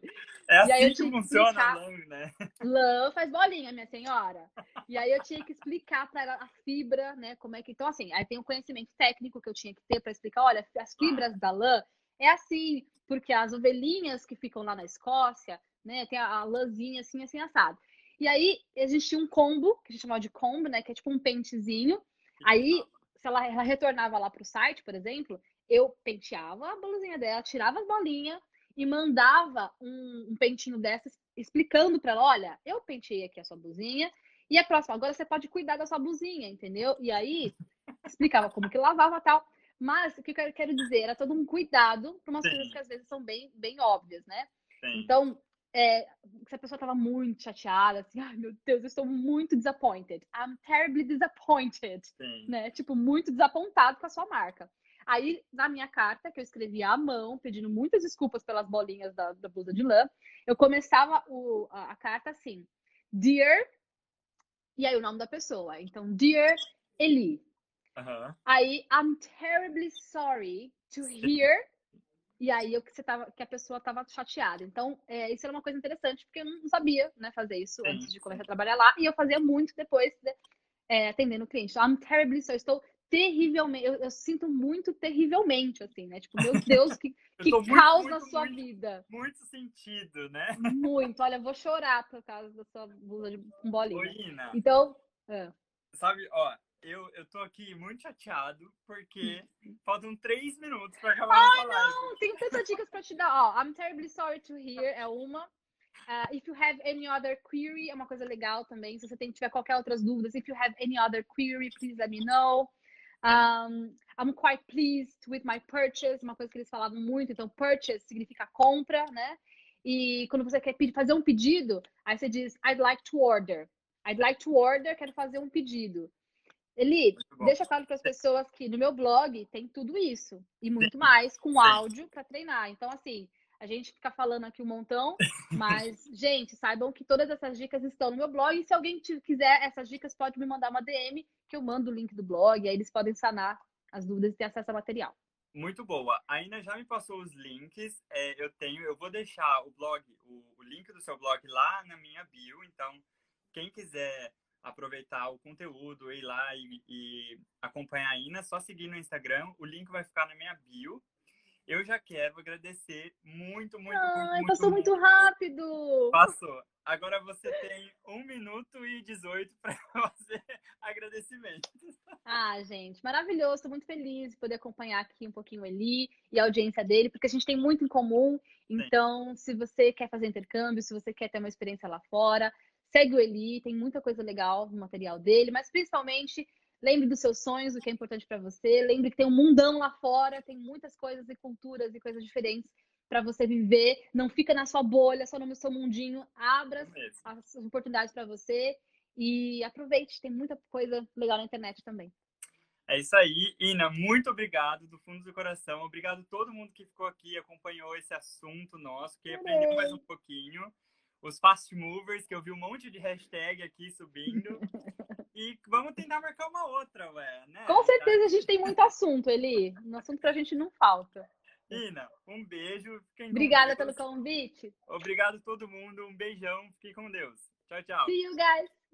É assim que funciona explicar, lã, né? Lã faz bolinha, minha senhora. E aí eu tinha que explicar para ela a fibra, né, como é que... Então, assim, aí tem o conhecimento técnico que eu tinha que ter para explicar, olha, as fibras da lã é assim, porque as ovelhinhas que ficam lá na Escócia, né, tem a, a lãzinha assim, assim, assado. E aí, existia um combo, que a gente chamava de combo, né, que é tipo um pentezinho. Aí, se ela, ela retornava lá para o site, por exemplo, eu penteava a blusinha dela, tirava as bolinhas e mandava um, um pentinho dessas explicando para ela, olha, eu penteei aqui a sua blusinha e a próxima, agora você pode cuidar da sua blusinha, entendeu? E aí (laughs) explicava como que lavava tal. Mas o que eu quero dizer era todo um cuidado para umas Sim. coisas que às vezes são bem, bem óbvias, né? Sim. Então, é, se a pessoa estava muito chateada, assim, ai meu Deus, eu estou muito disappointed. I'm terribly disappointed. Sim. Né? Tipo, muito desapontado com a sua marca. Aí, na minha carta, que eu escrevi à mão, pedindo muitas desculpas pelas bolinhas da, da blusa de lã, eu começava o, a, a, carta assim: Dear, e aí o nome da pessoa. Então, Dear Eli. Uh -huh. Aí, I'm terribly sorry to hear e aí eu, que, você tava, que a pessoa estava chateada. Então, é, isso era uma coisa interessante, porque eu não sabia né, fazer isso Sim. antes de começar a trabalhar lá, e eu fazia muito depois de, é, atendendo o cliente. I'm terribly sorry, estou terrivelmente, eu, eu, sinto muito terrivelmente, assim, né? Tipo, meu Deus, que, (laughs) que caos muito, na sua muito, vida. Muito sentido, né? Muito, olha, eu vou chorar por causa da sua blusa de bolinha. Oi, então. É. Sabe, ó, eu, eu tô aqui muito chateado porque faltam três minutos pra acabar Ai, live. não! Tem tantas dicas pra te dar. Ó, I'm terribly sorry to hear é uma. Uh, if you have any other query, é uma coisa legal também. Se você tem, tiver qualquer outras dúvidas, if you have any other query, please let me know. Um, I'm quite pleased with my purchase, uma coisa que eles falavam muito. Então, purchase significa compra, né? E quando você quer fazer um pedido, aí você diz, I'd like to order. I'd like to order, quero fazer um pedido. Eli, deixa claro para as pessoas que no meu blog tem tudo isso e muito mais com áudio para treinar. Então, assim, a gente fica falando aqui um montão, (laughs) mas, gente, saibam que todas essas dicas estão no meu blog. E se alguém quiser essas dicas, pode me mandar uma DM, que eu mando o link do blog, aí eles podem sanar as dúvidas e ter acesso ao material. Muito boa. A Ina já me passou os links. É, eu tenho, eu vou deixar o blog, o, o link do seu blog lá na minha bio. Então, quem quiser aproveitar o conteúdo, ir lá e, e acompanhar a Ina, só seguir no Instagram. O link vai ficar na minha bio. Eu já quero agradecer muito, muito, Ai, muito, passou muito, muito rápido! Passou. Agora você tem um minuto e 18 para (laughs) fazer agradecimento. Ah, gente, maravilhoso. Estou muito feliz de poder acompanhar aqui um pouquinho o Eli e a audiência dele, porque a gente tem muito em comum. Então, Sim. se você quer fazer intercâmbio, se você quer ter uma experiência lá fora, Segue o Eli, tem muita coisa legal no material dele, mas principalmente lembre dos seus sonhos, o que é importante para você. Lembre que tem um mundão lá fora, tem muitas coisas e culturas e coisas diferentes para você viver. Não fica na sua bolha, só no seu mundinho. Abra as oportunidades para você e aproveite. Tem muita coisa legal na internet também. É isso aí, Ina. Muito obrigado do fundo do coração. Obrigado a todo mundo que ficou aqui, acompanhou esse assunto nosso, que aprendeu mais um pouquinho os fast movers, que eu vi um monte de hashtag aqui subindo. (laughs) e vamos tentar marcar uma outra, ué, né? Com certeza a gente tem muito assunto, Eli. Um assunto pra gente não falta. Ina, um beijo. Obrigada pelo convite. Obrigado todo mundo. Um beijão. Fiquem com Deus. Tchau, tchau. See you guys.